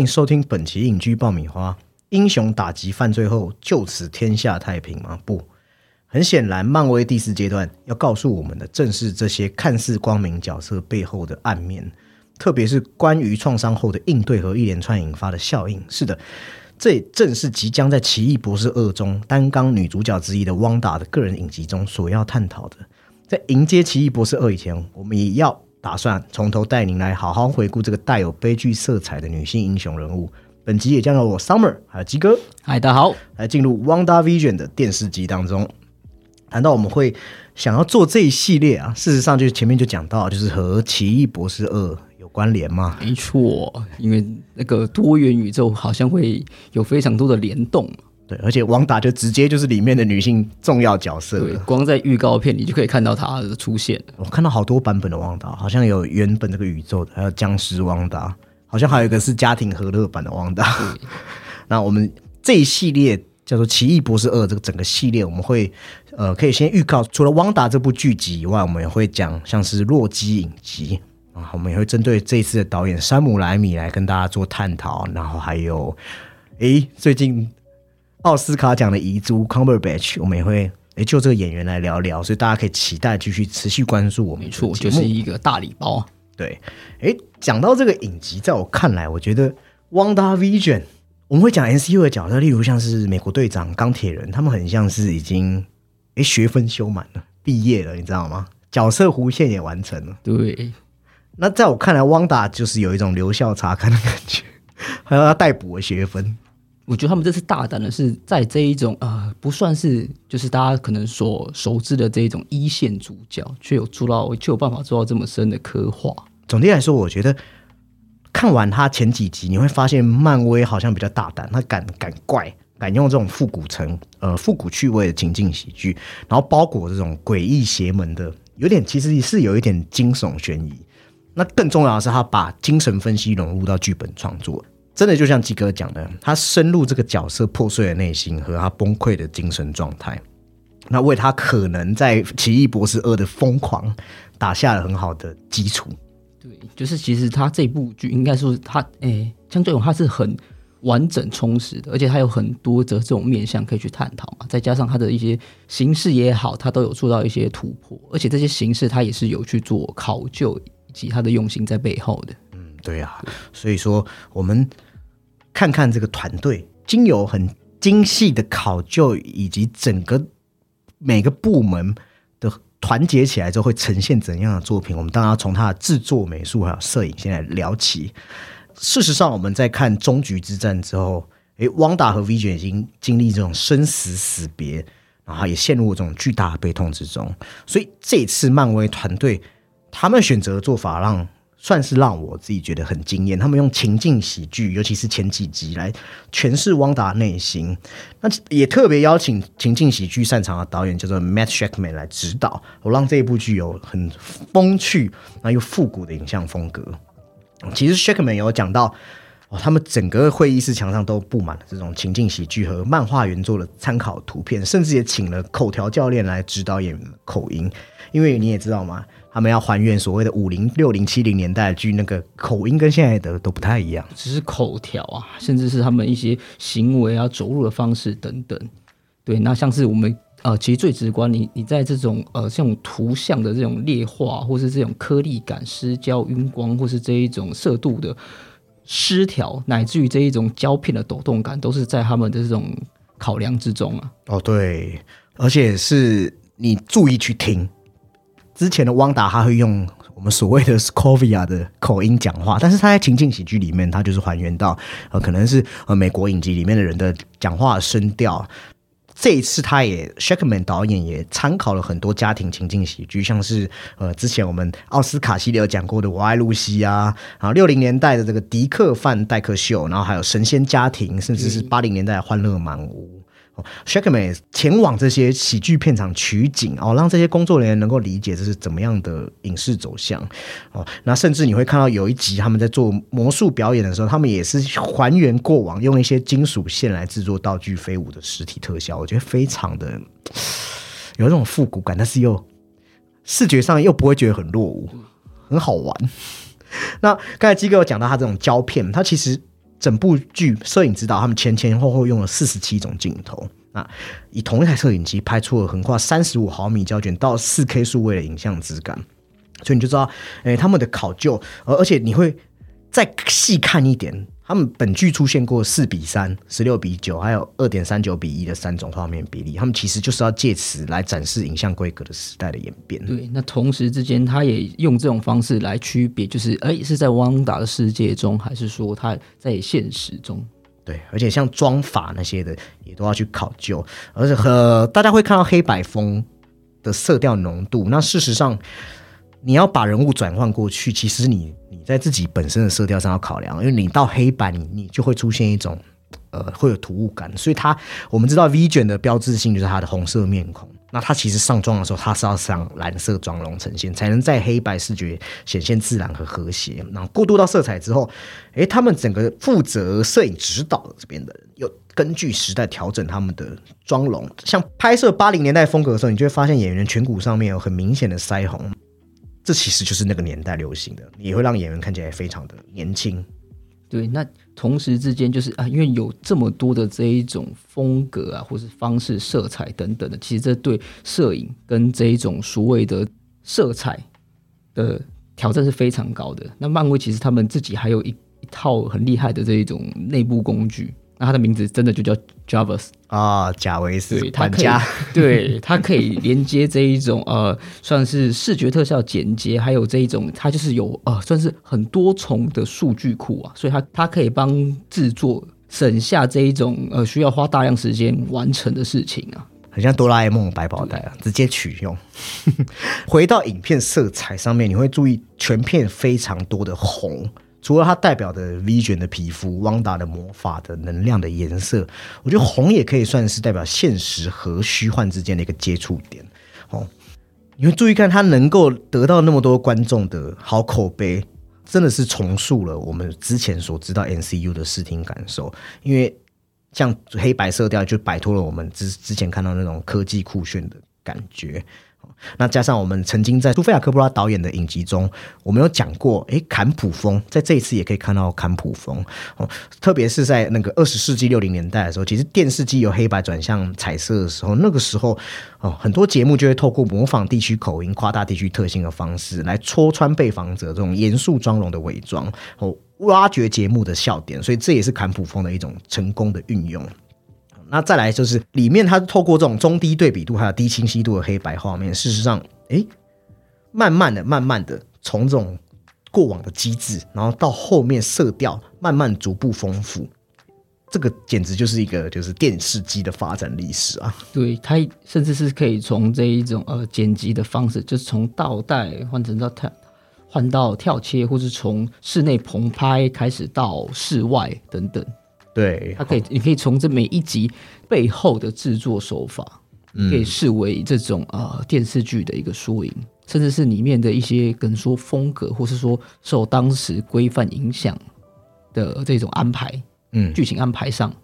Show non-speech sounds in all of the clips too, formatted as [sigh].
迎收听本期影居爆米花。英雄打击犯罪后，就此天下太平吗？不，很显然，漫威第四阶段要告诉我们的，正是这些看似光明角色背后的暗面，特别是关于创伤后的应对和一连串引发的效应。是的，这正是即将在《奇异博士二》中担纲女主角之一的汪达的个人影集中所要探讨的。在迎接《奇异博士二》以前，我们也要打算从头带您来好好回顾这个带有悲剧色彩的女性英雄人物。本集也将由我 Summer 还有鸡哥，嗨，大家好，来进入《Wanda Vision》的电视集当中。谈到我们会想要做这一系列啊，事实上就是前面就讲到，就是和《奇异博士二》有关联嘛。没错，因为那个多元宇宙好像会有非常多的联动。对，而且王达就直接就是里面的女性重要角色对，了。光在预告片你就可以看到她的出现。我看到好多版本的王达，好像有原本这个宇宙的，还有僵尸王达，好像还有一个是家庭和乐版的王达。[laughs] 那我们这一系列叫做《奇异博士二》这个整个系列，我们会呃可以先预告，除了汪达这部剧集以外，我们也会讲像是洛基影集啊，我们也会针对这一次的导演山姆莱米来跟大家做探讨，然后还有诶最近奥斯卡奖的遗珠 Cumberbatch，我们也会诶就这个演员来聊聊，所以大家可以期待继续持续关注我们的没错，就是一个大礼包啊。对，诶，讲到这个影集，在我看来，我觉得《Wanda Vision》，我们会讲 NCU 的角色，例如像是美国队长、钢铁人，他们很像是已经诶学分修满了，毕业了，你知道吗？角色弧线也完成了。对，那在我看来，汪达就是有一种留校查看的感觉，还要他逮捕的学分。我觉得他们这次大胆的是在这一种呃不算是就是大家可能所熟知的这一种一线主角，却有做到却有办法做到这么深的刻画。总体来说，我觉得看完他前几集，你会发现漫威好像比较大胆，他敢敢怪，敢用这种复古城呃复古趣味的情境喜剧，然后包裹这种诡异邪门的，有点其实是有一点惊悚悬疑。那更重要的是，他把精神分析融入到剧本创作，真的就像鸡哥讲的，他深入这个角色破碎的内心和他崩溃的精神状态，那为他可能在《奇异博士二》的疯狂打下了很好的基础。对，就是其实他这部剧应该说他诶，相对于它是很完整充实的，而且他有很多的这种面向可以去探讨嘛。再加上他的一些形式也好，他都有做到一些突破，而且这些形式他也是有去做考究以及他的用心在背后的。对啊，所以说我们看看这个团队，经由很精细的考究，以及整个每个部门的团结起来之后，会呈现怎样的作品？我们当然要从它的制作、美术还有摄影先来聊起。事实上，我们在看终局之战之后，诶，汪达和 V 卷已经经历这种生死死别，然后也陷入这种巨大的悲痛之中。所以这次漫威团队他们选择的做法让算是让我自己觉得很惊艳。他们用情境喜剧，尤其是前几集来诠释汪达内心。那也特别邀请情境喜剧擅长的导演叫做 Matt Shackman 来指导，我让这一部剧有很风趣那又复古的影像风格。其实 Shakman 有讲到。哦，他们整个会议室墙上都布满了这种情境喜剧和漫画原作的参考图片，甚至也请了口条教练来指导演口音。因为你也知道嘛，他们要还原所谓的五零、六零、七零年代的剧，那个口音跟现在的都不太一样。只是口条啊，甚至是他们一些行为啊、走路的方式等等。对，那像是我们呃，其实最直观，你你在这种呃这种图像的这种劣化，或是这种颗粒感、失焦、晕光，或是这一种色度的失调，乃至于这一种胶片的抖动感，都是在他们的这种考量之中啊。哦，对，而且是你注意去听，之前的汪达他会用我们所谓的 Scovia 的口音讲话，但是他在情境喜剧里面，他就是还原到呃可能是呃美国影集里面的人的讲话声调。这一次，他也 Shakman 导演也参考了很多家庭情境喜剧，像是呃之前我们奥斯卡系列有讲过的《我爱露西》啊，然后六零年代的这个迪克范戴克秀，然后还有神仙家庭，甚至是八零年代欢乐满屋。Shackman 前往这些喜剧片场取景哦，让这些工作人员能够理解这是怎么样的影视走向哦。那甚至你会看到有一集他们在做魔术表演的时候，他们也是还原过往，用一些金属线来制作道具飞舞的实体特效，我觉得非常的有那种复古感，但是又视觉上又不会觉得很落伍，很好玩。[laughs] 那刚才基哥有讲到他这种胶片，他其实整部剧摄影指导他们前前后后用了四十七种镜头。啊以同一台摄影机拍出了横跨三十五毫米胶卷到四 K 数位的影像质感，所以你就知道，哎，他们的考究，而而且你会再细看一点。他们本剧出现过四比三、十六比九，还有二点三九比一的三种画面比例。他们其实就是要借此来展示影像规格的时代的演变。对，那同时之间，他也用这种方式来区别，就是哎，是在汪达的世界中，还是说他在现实中？对，而且像妆法那些的，也都要去考究。而且和大家会看到黑白风的色调浓度。那事实上，你要把人物转换过去，其实你。在自己本身的色调上要考量，因为你到黑白，你你就会出现一种呃会有突兀感，所以它我们知道 V 卷的标志性就是它的红色面孔，那它其实上妆的时候，它是要上蓝色妆容呈现，才能在黑白视觉显现自然和和谐。然后过渡到色彩之后，诶，他们整个负责摄影指导这边的人，又根据时代调整他们的妆容，像拍摄八零年代风格的时候，你就会发现演员颧骨上面有很明显的腮红。这其实就是那个年代流行的，也会让演员看起来非常的年轻。对，那同时之间就是啊，因为有这么多的这一种风格啊，或是方式、色彩等等的，其实这对摄影跟这一种所谓的色彩的挑战是非常高的。那漫威其实他们自己还有一一套很厉害的这一种内部工具。那它的名字真的就叫 Javas 啊，贾维斯，对，它可以，[laughs] 对，它可以连接这一种呃，算是视觉特效剪接，还有这一种，它就是有呃，算是很多重的数据库啊，所以它它可以帮制作省下这一种呃需要花大量时间完成的事情啊，很像哆啦 A 梦百宝袋啊，直接取用。[laughs] 回到影片色彩上面，你会注意全片非常多的红。除了它代表的 Vision 的皮肤、汪达的魔法的能量的颜色，我觉得红也可以算是代表现实和虚幻之间的一个接触点。哦，你会注意看它能够得到那么多观众的好口碑，真的是重塑了我们之前所知道 NCU 的视听感受。因为像黑白色调就摆脱了我们之之前看到那种科技酷炫的感觉。那加上我们曾经在苏菲亚科布拉导演的影集中，我们有讲过，诶，坎普风在这一次也可以看到坎普风哦，特别是在那个二十世纪六零年代的时候，其实电视机由黑白转向彩色的时候，那个时候哦，很多节目就会透过模仿地区口音、夸大地区特性的方式来戳穿被访者这种严肃妆容的伪装哦，挖掘节目的笑点，所以这也是坎普风的一种成功的运用。那再来就是里面，它透过这种中低对比度还有低清晰度的黑白画面，事实上，哎，慢慢的、慢慢的从这种过往的机制，然后到后面色调慢慢逐步丰富，这个简直就是一个就是电视机的发展历史啊！对，它甚至是可以从这一种呃剪辑的方式，就是从倒带换成到跳换到跳切，或是从室内棚拍开始到室外等等。对，它可以，你可以从这每一集背后的制作手法，可以视为这种呃电视剧的一个缩影，甚至是里面的一些跟说风格，或是说受当时规范影响的这种安排，嗯，剧情安排上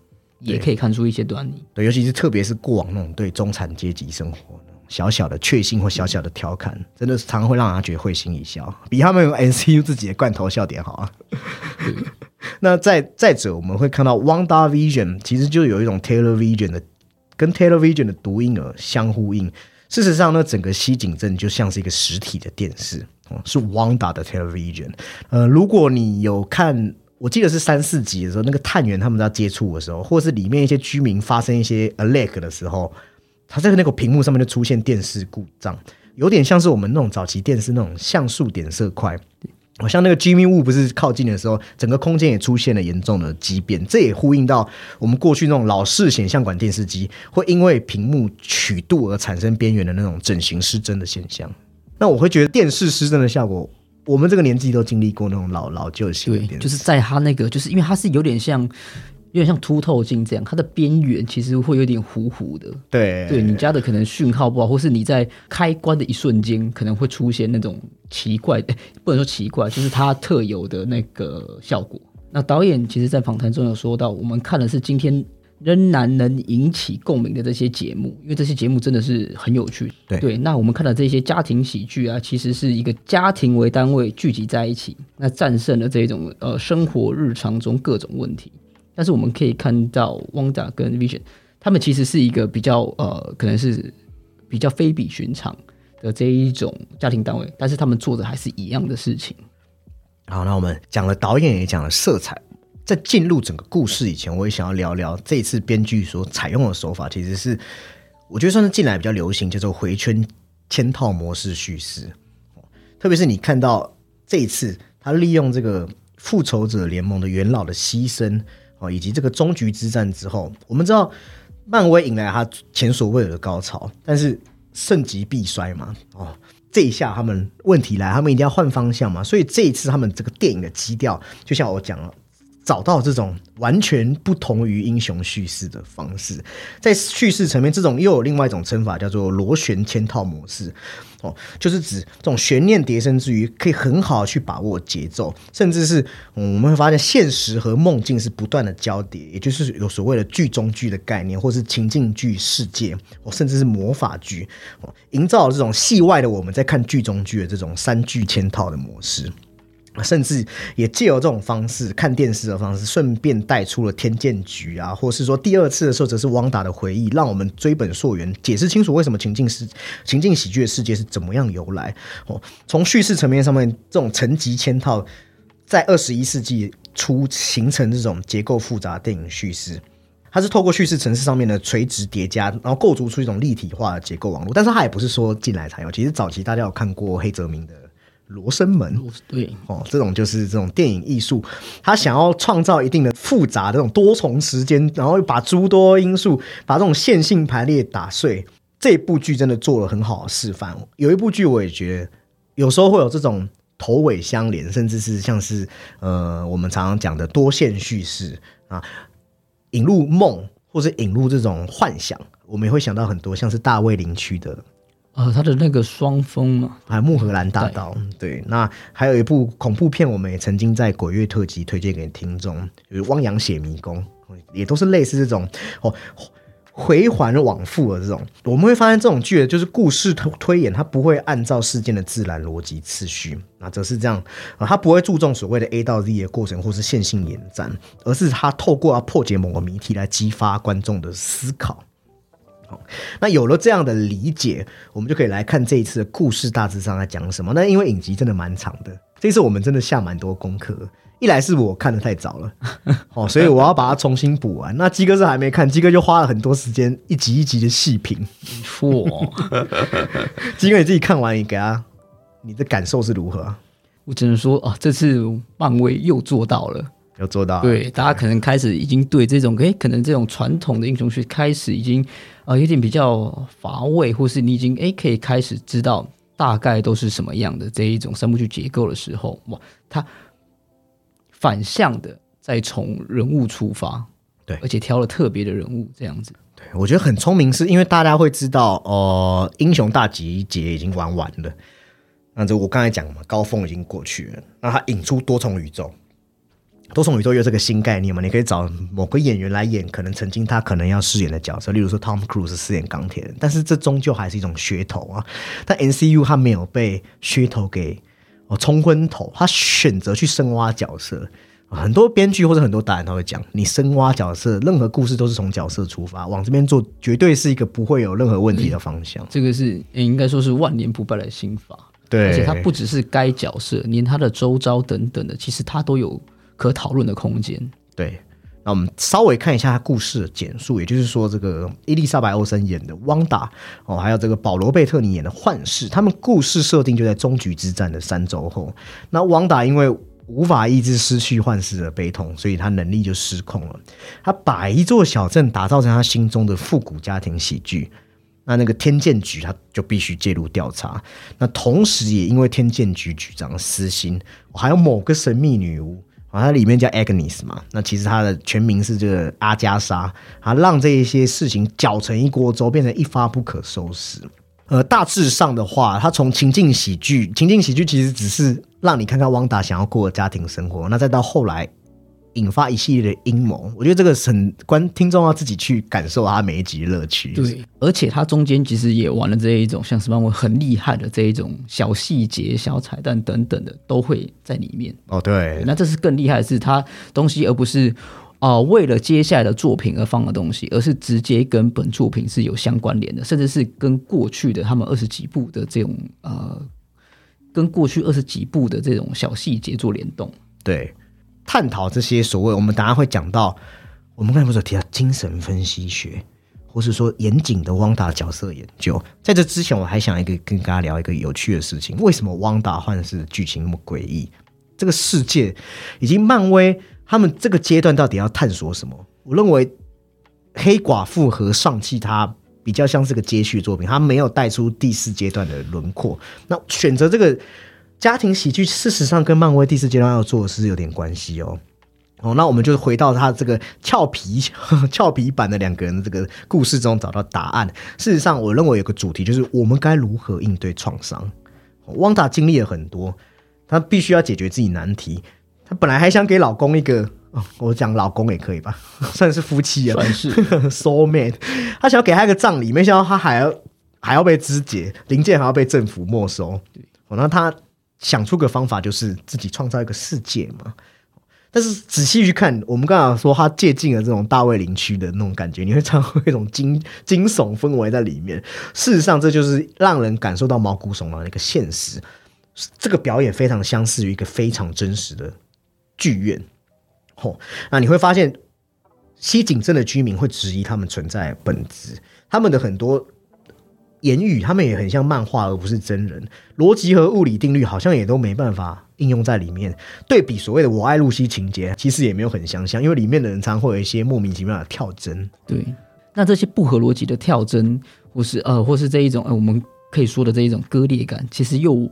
也可以看出一些端倪。对，尤其是特别是过往那种对中产阶级生活小小的确信或小小的调侃，真的是常常会让人觉得会心一笑，比他们用 N C U 自己的罐头笑点好啊。那再再者，我们会看到 Wanda Vision 其实就有一种 Taylor Vision 的跟 Taylor Vision 的读音儿相呼应。事实上呢，整个西景镇就像是一个实体的电视，是 Wanda 的 Taylor Vision。呃，如果你有看，我记得是三四集的时候，那个探员他们在接触的时候，或是里面一些居民发生一些 alert 的时候，他在那个屏幕上面就出现电视故障，有点像是我们那种早期电视那种像素点色块。好像那个 Jimmy Woo 不是靠近的时候，整个空间也出现了严重的畸变，这也呼应到我们过去那种老式显像管电视机会因为屏幕曲度而产生边缘的那种整形失真的现象。那我会觉得电视失真的效果，我们这个年纪都经历过那种老老旧型对，就是在它那个，就是因为它是有点像。有点像凸透镜这样，它的边缘其实会有点糊糊的。对，对你家的可能讯号不好，或是你在开关的一瞬间可能会出现那种奇怪，不能说奇怪，就是它特有的那个效果。那导演其实，在访谈中有说到，我们看的是今天仍然能引起共鸣的这些节目，因为这些节目真的是很有趣。对那我们看到这些家庭喜剧啊，其实是一个家庭为单位聚集在一起，那战胜了这种呃生活日常中各种问题。但是我们可以看到，Wanda 跟 Vision 他们其实是一个比较呃，可能是比较非比寻常的这一种家庭单位，但是他们做的还是一样的事情。好，那我们讲了导演，也讲了色彩。在进入整个故事以前，我也想要聊聊这次编剧所采用的手法，其实是我觉得算是近来比较流行，叫做回圈嵌套模式叙事。特别是你看到这一次，他利用这个复仇者联盟的元老的牺牲哦，以及这个终局之战之后，我们知道漫威迎来他前所未有的高潮，但是盛极必衰嘛，哦。这一下他们问题来，他们一定要换方向嘛，所以这一次他们这个电影的基调，就像我讲了。找到这种完全不同于英雄叙事的方式，在叙事层面，这种又有另外一种称法，叫做螺旋嵌套模式。哦，就是指这种悬念叠升之余，可以很好去把握节奏，甚至是我们会发现现实和梦境是不断的交叠，也就是有所谓的剧中剧的概念，或是情境剧世界，哦，甚至是魔法剧，哦，营造这种戏外的我们在看剧中剧的这种三剧嵌套的模式。甚至也借由这种方式看电视的方式，顺便带出了天剑局啊，或是说第二次的时候，则是汪达的回忆，让我们追本溯源，解释清楚为什么情境是情境喜剧的世界是怎么样由来。哦，从叙事层面上面，这种层级嵌套，在二十一世纪初形成这种结构复杂的电影叙事，它是透过叙事层次上面的垂直叠加，然后构筑出一种立体化的结构网络。但是它也不是说进来才有，其实早期大家有看过黑泽明的。罗生门，对哦，这种就是这种电影艺术，他想要创造一定的复杂的这种多重时间，然后把诸多因素把这种线性排列打碎。这部剧真的做了很好的示范。有一部剧我也觉得，有时候会有这种头尾相连，甚至是像是呃我们常常讲的多线叙事啊，引入梦或者引入这种幻想，我们也会想到很多像是大卫林区的。呃，他的那个双峰嘛，还有木荷兰大道，对，那还有一部恐怖片，我们也曾经在鬼月特辑推荐给听众，就是《汪洋血迷宫》，也都是类似这种哦回环往复的这种。我们会发现，这种剧就是故事推推演，它不会按照事件的自然逻辑次序，那则是这样啊，它不会注重所谓的 A 到 Z 的过程或是线性延展，而是它透过要破解某个谜题来激发观众的思考。那有了这样的理解，我们就可以来看这一次的故事大致上在讲什么。那因为影集真的蛮长的，这次我们真的下蛮多功课。一来是我看的太早了，哦，所以我要把它重新补完。那鸡哥是还没看，鸡哥就花了很多时间一集一集的细品。错，鸡哥你自己看完，你给他你的感受是如何？我只能说啊，这次漫威又做到了。有做到，对，大家可能开始已经对这种，诶，可能这种传统的英雄剧开始已经，呃，有点比较乏味，或是你已经，诶，可以开始知道大概都是什么样的这一种三部曲结构的时候，哇，他反向的再从人物出发，对，而且挑了特别的人物这样子，对我觉得很聪明，是因为大家会知道，哦，英雄大集结已经玩完了，那这我刚才讲嘛，高峰已经过去了，那他引出多重宇宙。多重宇宙又这个新概念嘛？你可以找某个演员来演，可能曾经他可能要饰演的角色，例如说 Tom Cruise 饰演钢铁人，但是这终究还是一种噱头啊。但 NCU 他没有被噱头给哦冲昏头，他选择去深挖角色。很多编剧或者很多导演他会讲，你深挖角色，任何故事都是从角色出发，往这边做绝对是一个不会有任何问题的方向。这个是应该说是万年不败的心法。对，而且他不只是该角色，连他的周遭等等的，其实他都有。可讨论的空间。对，那我们稍微看一下他故事的简述，也就是说，这个伊丽莎白·欧森演的汪达哦，还有这个保罗·贝特尼演的幻视，他们故事设定就在终局之战的三周后。那汪达因为无法抑制失去幻视的悲痛，所以他能力就失控了。他把一座小镇打造成他心中的复古家庭喜剧。那那个天剑局他就必须介入调查。那同时也因为天剑局局长私心，还有某个神秘女巫。它里面叫 Agnes 嘛，那其实它的全名是这个阿加莎，啊，让这一些事情搅成一锅粥，变成一发不可收拾。呃，大致上的话，它从情境喜剧，情境喜剧其实只是让你看看汪达想要过的家庭生活，那再到后来引发一系列的阴谋。我觉得这个很观听众要自己去感受他每一集的乐趣。对，而且他中间其实也玩了这一种像是漫威很厉害的这一种小细节、小彩蛋等等的，都会在里面。哦，对，那这是更厉害的是，他东西而不是啊、为了接下来的作品而放的东西，而是直接跟本作品是有相关联的，甚至是跟过去的他们二十几部的这种呃，跟过去二十几部的这种小细节做联动。对，探讨这些所谓我们等下会讲到，我们刚才不是提到精神分析学，或是说严谨的汪达角色研究。在这之前，我还想一个跟大家聊一个有趣的事情：为什么汪达幻视剧情那么诡异？这个世界以及漫威他们这个阶段到底要探索什么？我认为黑寡妇和上汽它比较像是个接续作品，它没有带出第四阶段的轮廓。那选择这个家庭喜剧，事实上跟漫威第四阶段要做的是有点关系哦。哦，那我们就回到他这个俏皮 [laughs] 俏皮版的两个人的这个故事中找到答案。事实上，我认为有个主题就是我们该如何应对创伤。汪达经历了很多，她必须要解决自己难题。她本来还想给老公一个，哦 [laughs] 我讲老公也可以吧，[laughs] 算是夫妻啊，算是 soul mate。她想要给他一个葬礼，没想到他还要还要被肢解，零件还要被政府没收。哦，那他想出个方法，就是自己创造一个世界嘛。但是仔细去看，我们刚刚说他借鉴了这种大卫林区的那种感觉，你会尝到一种惊 [laughs] 惊悚氛围在里面。事实上，这就是让人感受到毛骨悚然的一个现实。这个表演非常相似于一个非常真实的剧院。吼、那你会发现西井镇的居民会质疑他们存在本质，他们的很多言语，他们也很像漫画而不是真人，逻辑和物理定律好像也都没办法应用在里面。对比所谓的“我爱露西”情节，其实也没有很相像，因为里面的人常会有一些莫名其妙的跳帧。对，那这些不合逻辑的跳帧，或是呃，或是这一种呃，我们可以说的这一种割裂感，其实又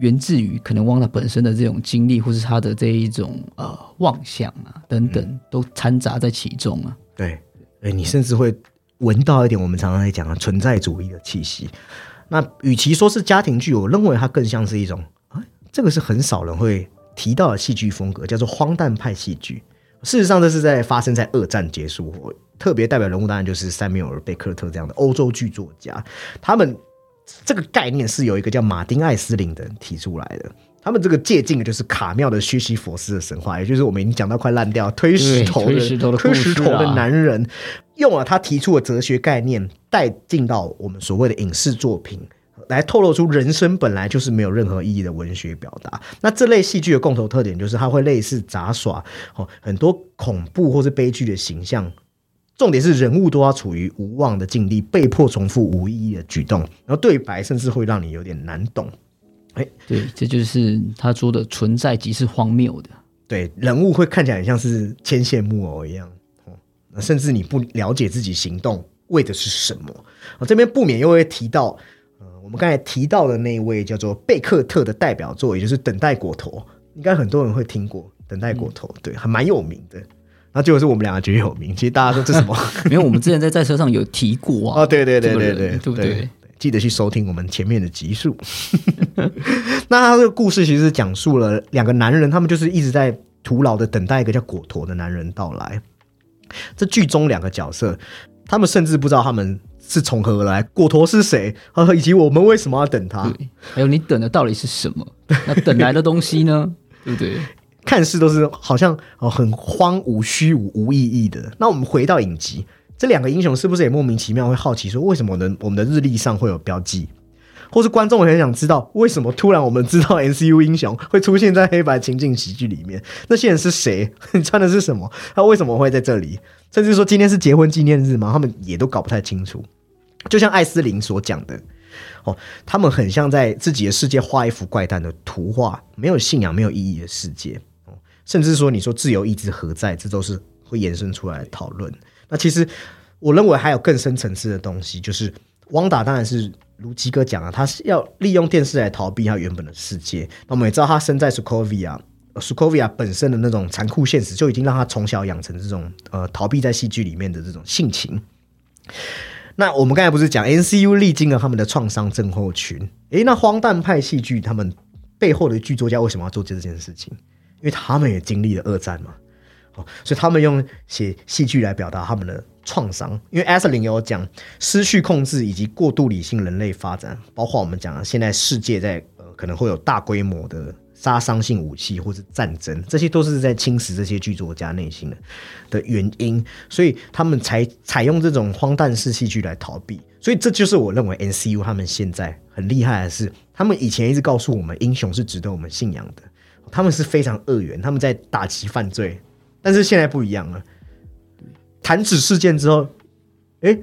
源自于可能汪达本身的这种经历，或是他的这一种呃妄想啊等等，都掺杂在其中啊。对，哎，你甚至会闻到一点我们常常在讲的存在主义的气息。那与其说是家庭剧，我认为它更像是一种啊，这个是很少人会提到的戏剧风格，叫做荒诞派戏剧。事实上，这是在发生在二战结束后，特别代表人物当然就是塞缪尔·贝克特这样的欧洲剧作家。他们这个概念是由一个叫马丁·艾斯林的人提出来的。他们这个借鉴的就是卡妙的薛西佛斯的神话，也就是我们已经讲到快烂掉推石头的推石头的推石头的男人，用了他提出的哲学概念带进到我们所谓的影视作品。来透露出人生本来就是没有任何意义的文学表达。那这类戏剧的共同特点就是它会类似杂耍哦，很多恐怖或是悲剧的形象。重点是人物都要处于无望的境地，被迫重复无意义的举动，然后对白甚至会让你有点难懂。对，这就是他说的存在即是荒谬的。对，人物会看起来很像是牵线木偶一样，哦，那甚至你不了解自己行动为的是什么。啊，这边不免又会提到，呃，我们刚才提到的那一位叫做贝克特的代表作，也就是《等待果陀》，应该很多人会听过《等待果陀》，对，还蛮有名的。然后结果是我们两个觉得有名，其实大家说这什么？[laughs] 因为我们之前在赛车上有提过啊。[laughs] 哦，对对对这个对对人对不对？记得去收听我们前面的集数。[laughs] 那他这个故事其实是讲述了两个男人，他们就是一直在徒劳的等待一个叫果陀的男人到来。这剧中两个角色，他们甚至不知道他们是从何而来，果陀是谁，呃，以及我们为什么要等他。对，还有你等的到底是什么？那等来的东西呢？对不对？[laughs] 看似都是好像哦很荒芜、虚无、无意义的。那我们回到影集，这两个英雄是不是也莫名其妙会好奇说，为什么我的我们的日历上会有标记？或是观众很想知道，为什么突然我们知道 [laughs] NCU 英雄会出现在黑白情境喜剧里面？那些人是谁？[laughs] 穿的是什么？他为什么会在这里？甚至说今天是结婚纪念日吗？他们也都搞不太清楚。就像艾斯林所讲的，哦，他们很像在自己的世界画一幅怪诞的图画，没有信仰、没有意义的世界。哦，甚至说你说自由意志何在？这都是会延伸出来的讨论。那其实我认为还有更深层次的东西，就是汪达当然是如基哥讲啊，他是要利用电视来逃避他原本的世界。那我们也知道，他身在 Sokovia。s o k o v i a 本身的那种残酷现实，就已经让他从小养成这种呃逃避在戏剧里面的这种性情。那我们刚才不是讲 NCU 历经了他们的创伤症候群？诶，那荒诞派戏剧他们背后的剧作家为什么要做这件事情？因为他们也经历了二战嘛。所以他们用写戏剧来表达他们的创伤。因为艾瑟琳有讲失去控制以及过度理性人类发展，包括我们讲的现在世界在呃可能会有大规模的杀伤性武器或是战争，这些都是在侵蚀这些剧作家内心的的原因，所以他们才采用这种荒诞式戏剧来逃避。所以这就是我认为 NCU 他们现在很厉害的是，他们以前一直告诉我们英雄是值得我们信仰的，他们是非常恶缘，他们在打击犯罪，但是现在不一样了。弹指事件之后，诶，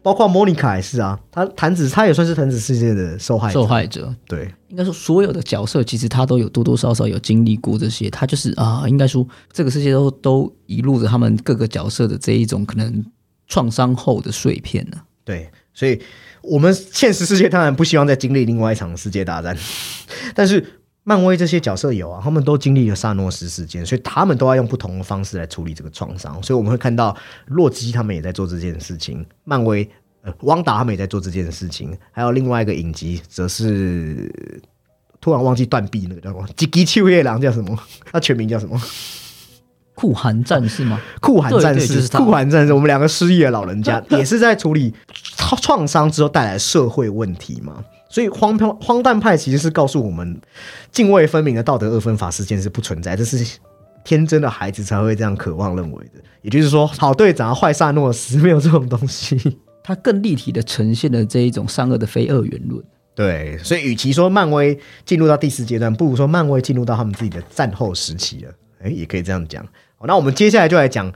包括莫妮卡也是啊，他弹指他也算是弹指事件的受害者，受害者。对，应该说所有的角色其实他都有多多少少有经历过这些，他就是啊，应该说这个世界都都遗落着他们各个角色的这一种可能创伤后的碎片呢、对，所以我们现实世界当然不希望再经历另外一场世界大战，[laughs] 但是漫威这些角色有啊，他们都经历了萨诺斯事件，所以他们都要用不同的方式来处理这个创伤。所以我们会看到洛基他们也在做这件事情，漫威呃汪达他们也在做这件事情，还有另外一个影集则是突然忘记断臂那个叫什么吉吉秋叶狼叫什么？他全名叫什么？酷寒战士吗？酷寒战士，酷寒战士，我们两个失忆的老人家 [laughs] 也是在处理创创伤之后带来社会问题嘛。所以荒荒荒诞派其实是告诉我们，泾渭分明的道德二分法事件是不存在，这是天真的孩子才会这样渴望认为的。也就是说，好队长、坏萨诺斯没有这种东西。它更立体的呈现了这一种善恶的非二元论。对，所以与其说漫威进入到第四阶段，不如说漫威进入到他们自己的战后时期了。哎，也可以这样讲。好，那我们接下来就来讲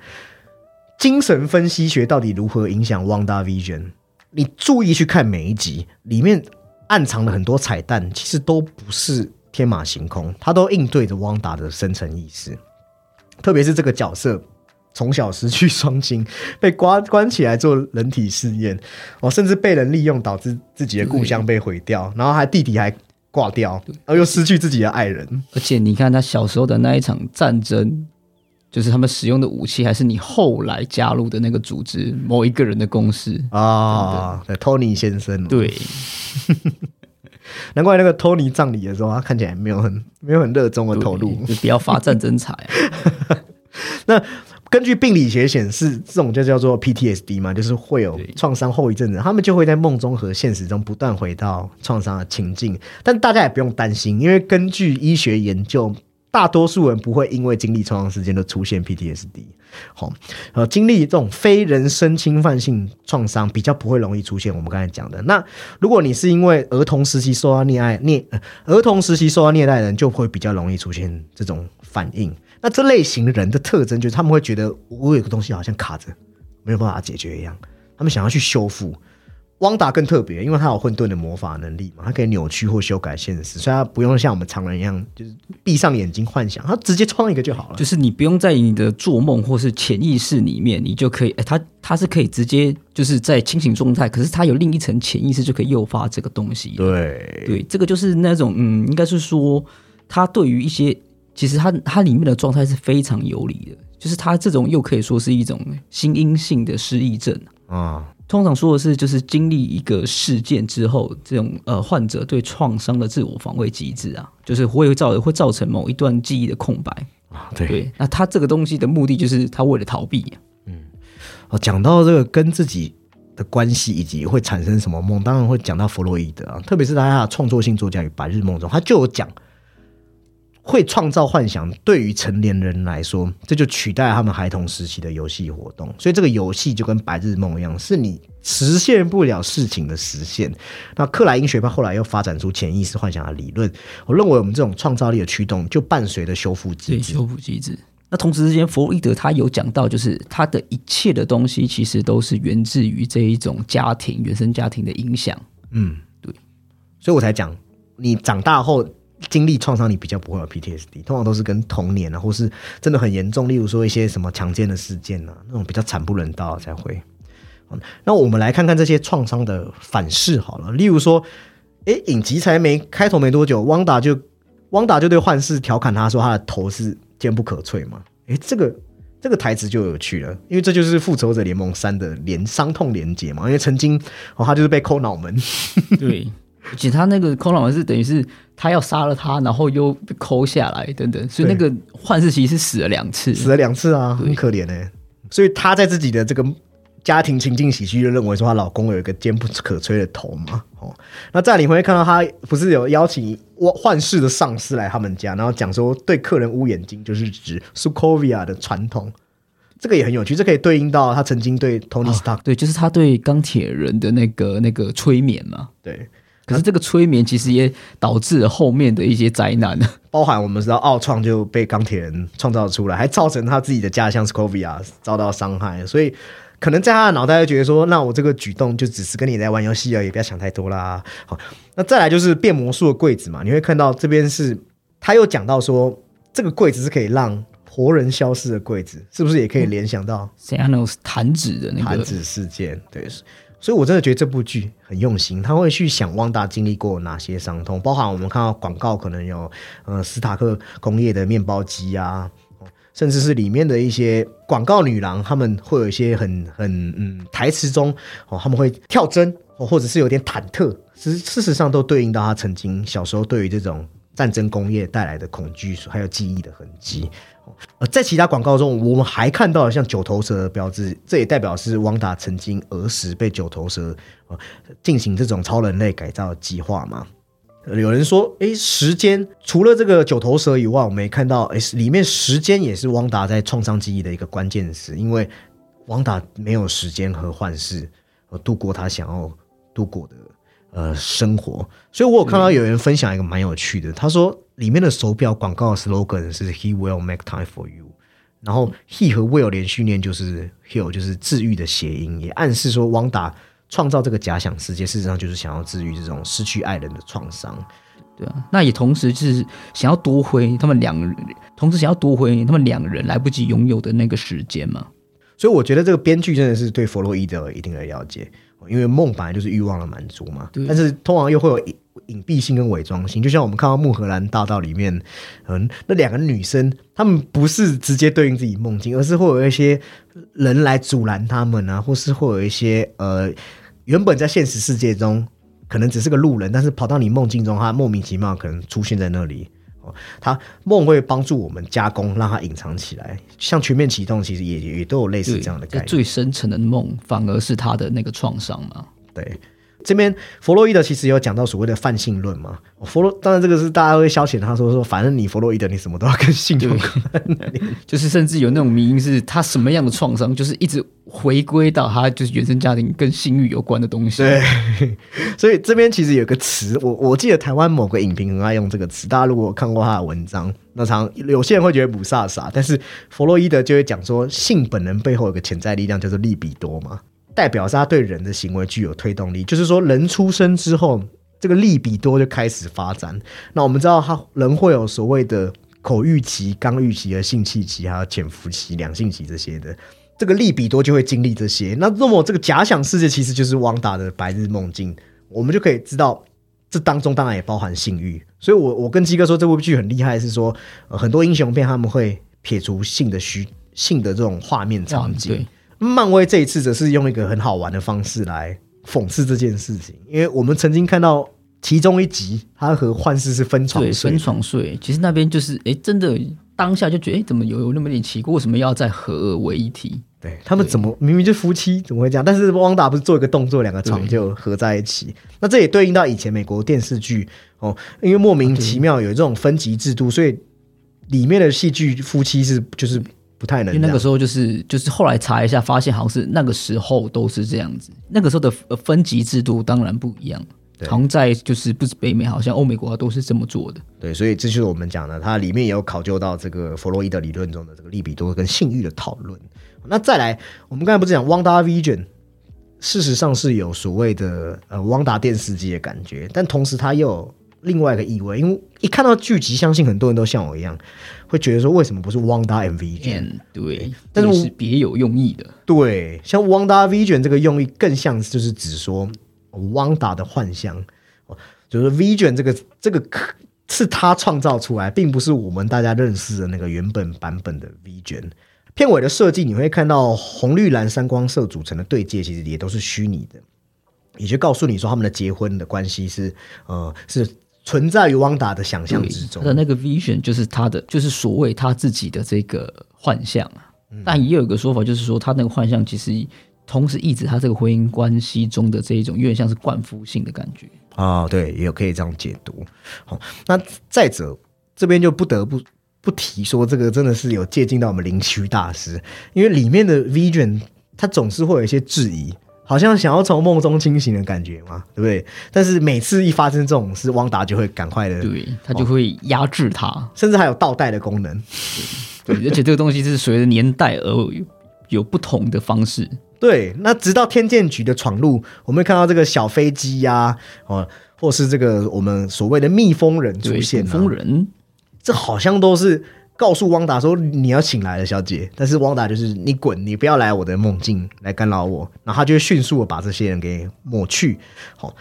精神分析学到底如何影响 Wanda Vision。你注意去看每一集，里面暗藏了很多彩蛋，其实都不是天马行空，它都应对着汪达的深层意识。特别是这个角色从小失去双亲，被关关起来做人体试验，哦，甚至被人利用，导致自己的故乡被毁掉，然后还弟弟还挂掉，然后又失去自己的爱人。而且你看他小时候的那一场战争，就是他们使用的武器，还是你后来加入的那个组织某一个人的公司。啊，对，Tony 先生，，对，[laughs] 难怪那个 Tony 葬礼的时候，他看起来没有很没有很热衷的投入。就不要发战争财啊。[laughs] 那根据病理学显示，这种就叫做 PTSD 嘛，就是会有创伤后遗症的，他们就会在梦中和现实中不断回到创伤的情境。但大家也不用担心，因为根据医学研究，大多数人不会因为经历创伤事件就出现 PTSD。好，呃，经历这种非人身侵犯性创伤比较不会容易出现我们刚才讲的。那如果你是因为儿童时期受到虐爱虐、儿童时期受到虐待的人，就会比较容易出现这种反应。那这类型人的特征就是他们会觉得我有个东西好像卡着，没有办法解决一样，他们想要去修复。汪达更特别，因为他有混沌的魔法能力嘛，他可以扭曲或修改现实，所以他不用像我们常人一样，就是闭上眼睛幻想，他直接创一个就好了。就是你不用在你的做梦或是潜意识里面，你就可以，哎，他他是可以直接就是在清醒状态，可是他有另一层潜意识就可以诱发这个东西。对，对，这个就是那种嗯，应该是说他对于一些其实他他里面的状态是非常有理的，就是他这种又可以说是一种心因性的失忆症。啊，通常说的是，就是经历一个事件之后，这种呃患者对创伤的自我防卫机制啊，就是会造会造成某一段记忆的空白。啊对，对，那他这个东西的目的就是他为了逃避、啊。哦，讲到这个跟自己的关系以及会产生什么梦，当然会讲到弗洛伊德啊，特别是他的创作性作家与白日梦中，他就有讲，会创造幻想对于成年人来说，这就取代了他们孩童时期的游戏活动，所以这个游戏就跟白日梦一样，是你实现不了事情的实现。那克莱因学派后来又发展出潜意识幻想的理论，我认为我们这种创造力的驱动就伴随着修复机对，制。修复机制。那同时之间，弗洛伊德他有讲到，就是他的一切的东西其实都是源自于这一种家庭原生家庭的影响。嗯，对，所以我才讲，你长大后经历创伤，你比较不会有 PTSD，通常都是跟童年啊，或是真的很严重，例如说一些什么强奸的事件啊，那种比较惨不忍睹才会。那我们来看看这些创伤的反噬好了，例如说，诶，影集才没开头没多久，汪达就汪达就对幻视调侃他说他的头是坚不可摧嘛，诶，这个。这个台词就有趣了，因为这就是《复仇者联盟三》的连伤痛连接嘛。因为曾经哦，他就是被抠脑门，[laughs] 对，而且他那个空老是等于是他要杀了他，然后又被抠下来等等，所以那个幻视其实是死了两次，死了两次啊，很可怜哎。所以她在自己的这个家庭情境喜剧就认为说她老公有一个坚不可摧的头嘛。哦，那在你会看到她不是有邀请幻视的上司来他们家，然后讲说对客人捂眼睛就是指 Sukovia 的传统。这个也很有趣，这可以对应到他曾经对 Tony Stark，对，就是他对钢铁人的那个那个催眠嘛。对，可是这个催眠其实也导致了后面的一些灾难，[laughs] 包含我们知道奥创就被钢铁人创造出来，还造成他自己的家乡 Scovia 遭到伤害，所以可能在他的脑袋就觉得说，那我这个举动就只是跟你在玩游戏而已，不要想太多啦。好，那再来就是变魔术的柜子嘛，你会看到这边是他又讲到说，这个柜子是可以让。活人消失的柜子，是不是也可以联想到 Sanos 弹指的那个弹指事件？对，所以我真的觉得这部剧很用心，他会去想旺达经历过哪些伤痛，包含我们看到广告可能有呃斯塔克工业的面包机啊，甚至是里面的一些广告女郎，他们会有一些很很嗯台词中哦，他们会跳针，哦或者是有点忐忑，实事实上都对应到他曾经小时候对于这种战争工业带来的恐惧，还有记忆的痕迹。呃，在其他广告中，我们还看到了像九头蛇的标志，这也代表是汪达曾经儿时被九头蛇呃进行这种超人类改造计划嘛？有人说，哎，时间除了这个九头蛇以外，我们也看到，哎，里面时间也是汪达在创伤记忆的一个关键词，因为汪达没有时间和幻视呃度过他想要度过的。呃，生活，所以我有看到有人分享一个蛮有趣的，他说里面的手表广告的 slogan 是 He will make time for you，然后 He 和 Will 连续念就是 Heal，就是治愈的谐音，也暗示说汪达创造这个假想世界，事实上就是想要治愈这种失去爱人的创伤。对啊，那也同时是想要夺回他们两人，同时想要夺回他们两人来不及拥有的那个时间嘛。所以我觉得这个编剧真的是对弗洛伊德有一定的了解。因为梦本来就是欲望的满足嘛，但是通常又会有隐隐蔽性跟伪装性，就像我们看到《木荷兰大道》里面，嗯，那两个女生，她们不是直接对应自己梦境，而是会有一些人来阻拦她们啊，或是会有一些呃，原本在现实世界中可能只是个路人，但是跑到你梦境中，他莫名其妙可能出现在那里。他梦会帮助我们加工，让它隐藏起来。像全面启动，其实也也都有类似这样的概念。最深层的梦，反而是他的那个创伤嘛？对。这边弗洛伊德其实有讲到所谓的泛性论嘛？弗洛当然这个是大家会消遣他说说，反正你弗洛伊德你什么都要跟性有关，就是甚至有那种迷因是他什么样的创伤，就是一直回归到他就是原生家庭跟性欲有关的东西。对，[laughs] 所以这边其实有个词，我我记得台湾某个影评很爱用这个词，大家如果看过他的文章，那常有些人会觉得不飒飒，但是弗洛伊德就会讲说，性本能背后有个潜在力量叫做利比多嘛。代表是他对人的行为具有推动力，就是说人出生之后，这个利比多就开始发展。那我们知道，他人会有所谓的口欲期、刚欲期和性器期，还有潜伏期、两性期这些的。这个利比多就会经历这些。那那么这个假想世界其实就是汪达的白日梦境，我们就可以知道，这当中当然也包含性欲。所以，我我跟鸡哥说，这部剧很厉害，是说很多英雄片他们会撇除性的虚性的这种画面场景。漫威这一次则是用一个很好玩的方式来讽刺这件事情，因为我们曾经看到其中一集，他和幻视是分床睡，分床睡。其实那边就是，哎，真的当下就觉得，哎，怎么有有那么点奇怪？为什么要再合二为一体？对他们怎么明明就夫妻，怎么会这样？但是汪达不是做一个动作，两个床就合在一起。那这也对应到以前美国电视剧哦，因为莫名其妙有这种分级制度，所以里面的戏剧夫妻是就是。不太能，因为那个时候就是就是后来查一下，发现好像是那个时候都是这样子。那个时候的分级制度当然不一样，好像在就是不止北美，好像欧美国家都是这么做的。对，所以这就是我们讲的，它里面也有考究到这个弗洛伊德理论中的这个利比多跟性欲的讨论。那再来，我们刚才不是讲汪达 Vision，事实上是有所谓的呃汪达电视机的感觉，但同时它又有另外一个意味，因为一看到剧集，相信很多人都像我一样。会觉得说为什么不是 Wanda M V 卷？对，但是是别有用意的。对，像 Wanda V 卷这个用意更像就是指说 Wanda 的幻象，就是 V 卷这个这个是他创造出来，并不是我们大家认识的那个原本版本的 V 卷。片尾的设计你会看到红绿蓝三光色组成的对戒，其实也都是虚拟的。也就告诉你说他们的结婚的关系是呃是存在于汪达的想象之中他。的那个 vision 就是他的，就是所谓他自己的这个幻象啊。但也有一个说法，就是说他那个幻象其实同时抑制他这个婚姻关系中的这一种有点像是灌夫性的感觉。啊、对，也有可以这样解读。好，那再者这边就不得不不提说，这个真的是有接近到我们灵虚大师，因为里面的 Vision 他总是会有一些质疑，好像想要从梦中清醒的感觉嘛，对不对？但是每次一发生这种事，汪达就会赶快的，对他就会压制他。甚至还有倒带的功能。对，而且这个东西是随着年代而有有不同的方式。对，那直到天剑局的闯入，我们会看到这个小飞机呀、哦，或是这个我们所谓的蜜蜂人出，现、捕啊，风人，这好像都是告诉汪达说你要醒来了，小姐。但是汪达就是你滚，你不要来我的梦境来干扰我，然后他就会迅速的把这些人给抹去。好，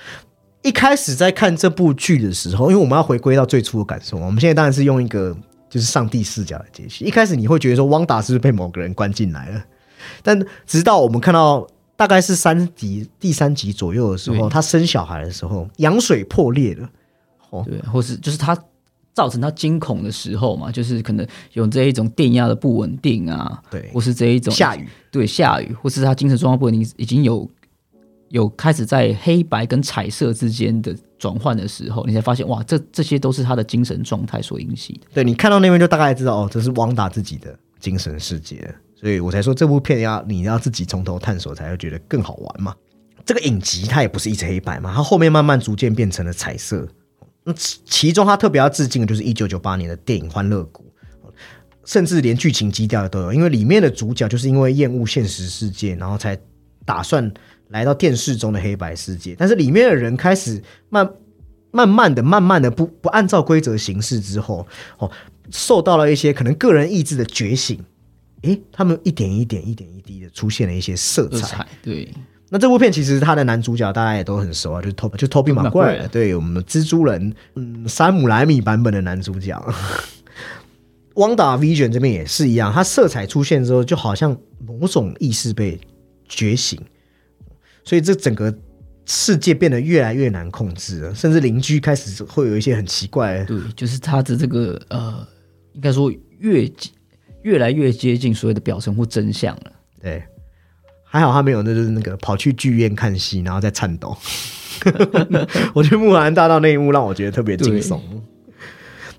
一开始在看这部剧的时候，因为我们要回归到最初的感受，我们现在当然是用一个就是上帝视角来解析。一开始你会觉得说汪达是不是被某个人关进来了？但直到我们看到大概是三集第三集左右的时候，他生小孩的时候，羊水破裂了。哦对，或是就是他造成他惊恐的时候嘛，就是可能有这一种电压的不稳定啊，对或是这一种下雨，对下雨，或是他精神状况不稳定，已经有有开始在黑白跟彩色之间的转换的时候，你才发现哇，这这些都是他的精神状态所引起的。对你看到那边就大概知道哦，这是汪达自己的精神世界，所以我才说这部片要你要自己从头探索才会觉得更好玩嘛。这个影集它也不是一直黑白嘛，它后面慢慢逐渐变成了彩色。其中他特别要致敬的就是一九九八年的电影《欢乐谷》，甚至连剧情基调都有，因为里面的主角就是因为厌恶现实世界，然后才打算来到电视中的黑白世界，但是里面的人开始慢慢慢的、慢慢的不不按照规则行事之后，哦，受到了一些可能个人意志的觉醒，诶，他们一点一点、一点一滴的出现了一些色彩。色彩对，那这部片其实它的男主角大家也都很熟啊，就是 Toby 就 Toby 马怪对我们蜘蛛人，嗯，山姆莱米版本的男主角。[laughs] 汪达 Vision 这边也是一样，它色彩出现之后，就好像某种意识被觉醒，所以这整个世界变得越来越难控制了，甚至邻居开始会有一些很奇怪的对，就是他的这个呃，应该说越越来越接近所谓的表层或真相了。对，还好他没有，那就是那个跑去剧院看戏，然后再颤抖。[laughs] 我觉得《木兰大道》那一幕让我觉得特别惊悚。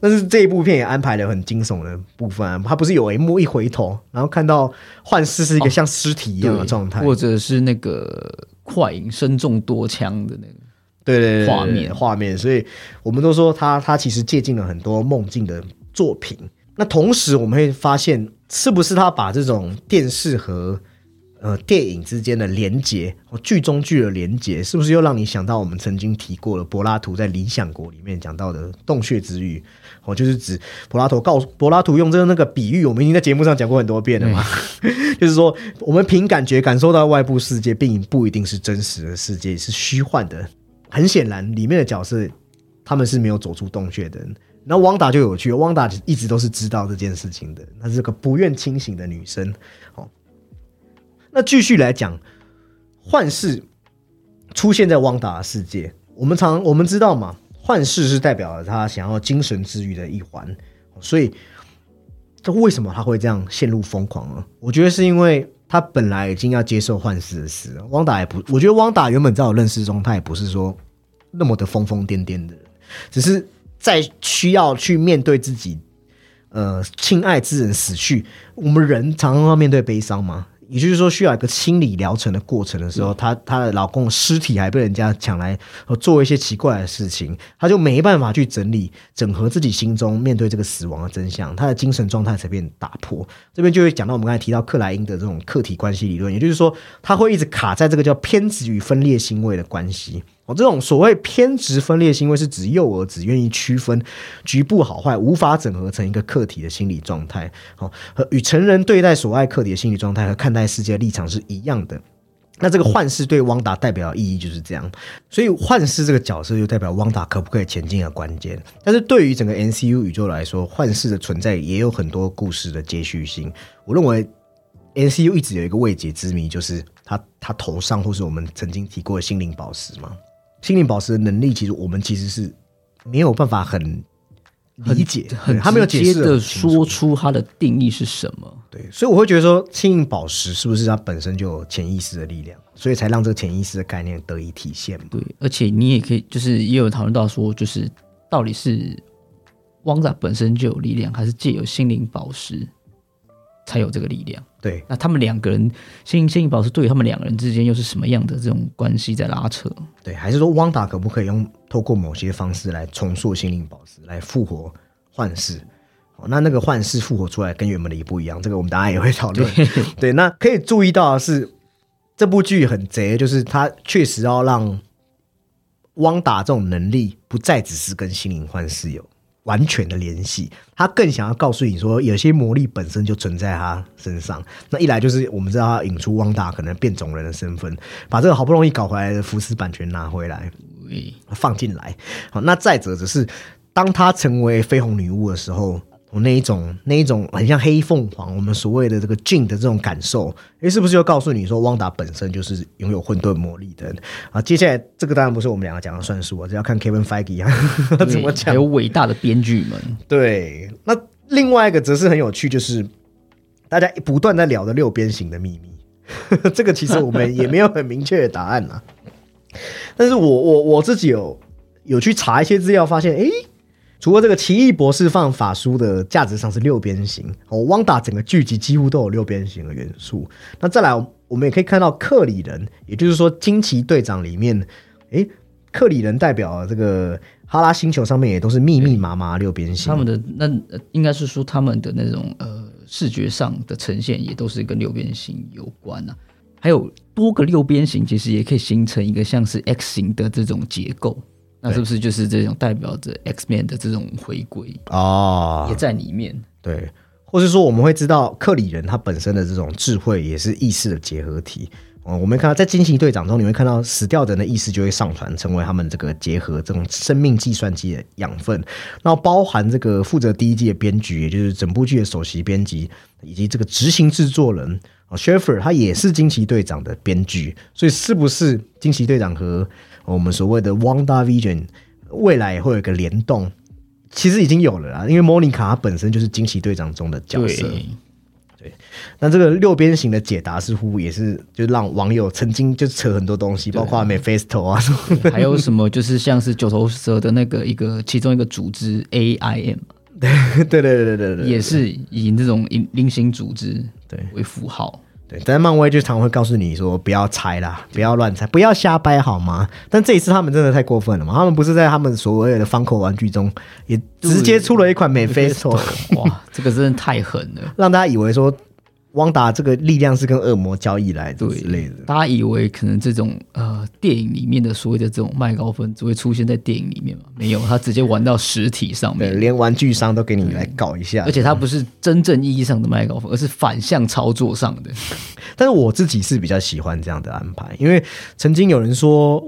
但是这一部片也安排了很惊悚的部分、啊，他不是有一幕一回头，然后看到幻视是一个像尸体一样的状态，或者是那个快银身中多枪的那个，对对对对画面画面，所以我们都说他他其实借鉴了很多梦境的作品。那同时我们会发现，是不是他把这种电视和呃电影之间的连接，哦剧中剧的连接，是不是又让你想到我们曾经提过了柏拉图在《理想国》里面讲到的洞穴之域？哦，就是指柏拉图告柏拉图用这个那个比喻，我们已经在节目上讲过很多遍了嘛。[laughs] 就是说，我们凭感觉感受到外部世界，并不一定是真实的世界，是虚幻的。很显然，里面的角色他们是没有走出洞穴的。那汪达就有趣，汪达一直都是知道这件事情的，那是个不愿清醒的女生。那继续来讲，幻视出现在汪达的世界，我们常我们知道嘛，幻视是代表了他想要精神治愈的一环，所以这为什么他会这样陷入疯狂呢？我觉得是因为他本来已经要接受幻视的事了。汪达也不，我觉得汪达原本在我认识中，他也不是说那么的疯疯癫癫的，只是在需要去面对自己呃亲爱之人死去，我们人常常要面对悲伤嘛。也就是说，需要一个清理疗程的过程的时候，她她的老公的尸体还被人家抢来呃做一些奇怪的事情，她就没办法去整理、整合自己心中面对这个死亡的真相，她的精神状态才变打破。这边就会讲到我们刚才提到克莱因的这种客体关系理论，也就是说，他会一直卡在这个叫偏执与分裂行为的关系。哦，这种所谓偏执分裂行为是指幼儿只愿意区分局部好坏，无法整合成一个客体的心理状态。哦，和与成人对待所爱客体的心理状态和看待世界的立场是一样的。那这个幻视对汪达代表的意义就是这样，所以幻视这个角色就代表汪达可不可以前进的关键。但是对于整个 NCU 宇宙来说，幻视的存在也有很多故事的接续性。我认为 NCU 一直有一个未解之谜，就是他他头上或是我们曾经提过的心灵宝石嘛。心灵宝石的能力，其实我们其实是没有办法很理解，很他没有解释的说出它的定义是什么。对，所以我会觉得说，心灵宝石是不是它本身就有潜意识的力量，所以才让这个潜意识的概念得以体现嘛？对，而且你也可以，就是也有讨论到说，就是到底是汪仔本身就有力量，还是借由心灵宝石才有这个力量？对，那他们两个人，心心灵宝石对于他们两个人之间又是什么样的这种关系在拉扯？对，还是说汪达可不可以用透过某些方式来重塑心灵宝石，来复活幻视？哦，那那个幻视复活出来跟原本的也不一样，这个我们当然也会讨论。[laughs] 对，那可以注意到的是，这部剧很贼，就是它确实要让汪达这种能力不再只是跟心灵幻视有完全的联系，他更想要告诉你说，有些魔力本身就存在他身上。那一来就是我们知道他引出汪达可能变种人的身份，把这个好不容易搞回来的福斯版权拿回来，放进来。好，那再者只是当他成为绯红女巫的时候，我那一种那一种很像黑凤凰，我们所谓的这个 Jin 的这种感受，诶，是不是就告诉你说，汪达本身就是拥有混沌魔力的？啊，接下来这个当然不是我们两个讲的算数啊，这要看 Kevin Feige 啊 [laughs] 怎么讲还有。伟大的编剧们，对，那另外一个则是很有趣，就是大家不断在聊的六边形的秘密，[laughs] 这个其实我们也没有很明确的答案啊。但是我我我自己有有去查一些资料，发现诶，除了这个奇异博士放法书的价值上是六边形，哦，汪达整个剧集几乎都有六边形的元素。那再来，我们也可以看到克里人，也就是说惊奇队长里面，诶，克里人代表这个哈拉星球上面也都是密密麻麻六边形。他们的那应该是说他们的那种呃视觉上的呈现也都是跟六边形有关啊。还有多个六边形，其实也可以形成一个像是 X 型的这种结构。那是不是就是这种代表着 X Man 的这种回归哦也，在里面？对，或是说我们会知道克里人他本身的这种智慧也是意识的结合体。嗯，我们看到在惊奇队长中，你会看到死掉的人的意识就会上传，成为他们这个结合这种生命计算机的养分。然后包含这个负责第一季的编剧，也就是整部剧的首席编辑，以及这个执行制作人啊 s h e f f e r 他也是惊奇队长的编剧。所以是不是惊奇队长和我们所谓的 Wanda Vision 未来也会有一个联动？其实已经有了啦，因为莫妮卡她本身就是惊奇队长中的角色。对，那这个六边形的解答似乎也是，就让网友曾经就扯很多东西，包括 Mephisto 啊还有什么就是像是九头蛇的那个一个其中一个组织 AIM，[laughs] 对对对对对对，也是以这种零零星组织对为符号。对。但漫威就常会告诉你说，不要猜啦，不要乱猜，不要瞎掰好吗？但这一次他们真的太过分了嘛？他们不是在他们所谓的方口玩具中，也直接出了一款 Mephisto，哇，这个真的太狠了。[laughs] 让大家以为说汪达这个力量是跟恶魔交易来的对之类的。大家以为可能这种呃电影里面的所谓的这种麦高芬只会出现在电影里面嘛？没有，他直接玩到实体上对，面，连玩具商都给你来搞一下，而且他不是真正意义上的麦高芬，而是反向操作上的。[laughs] 但是我自己是比较喜欢这样的安排，因为曾经有人说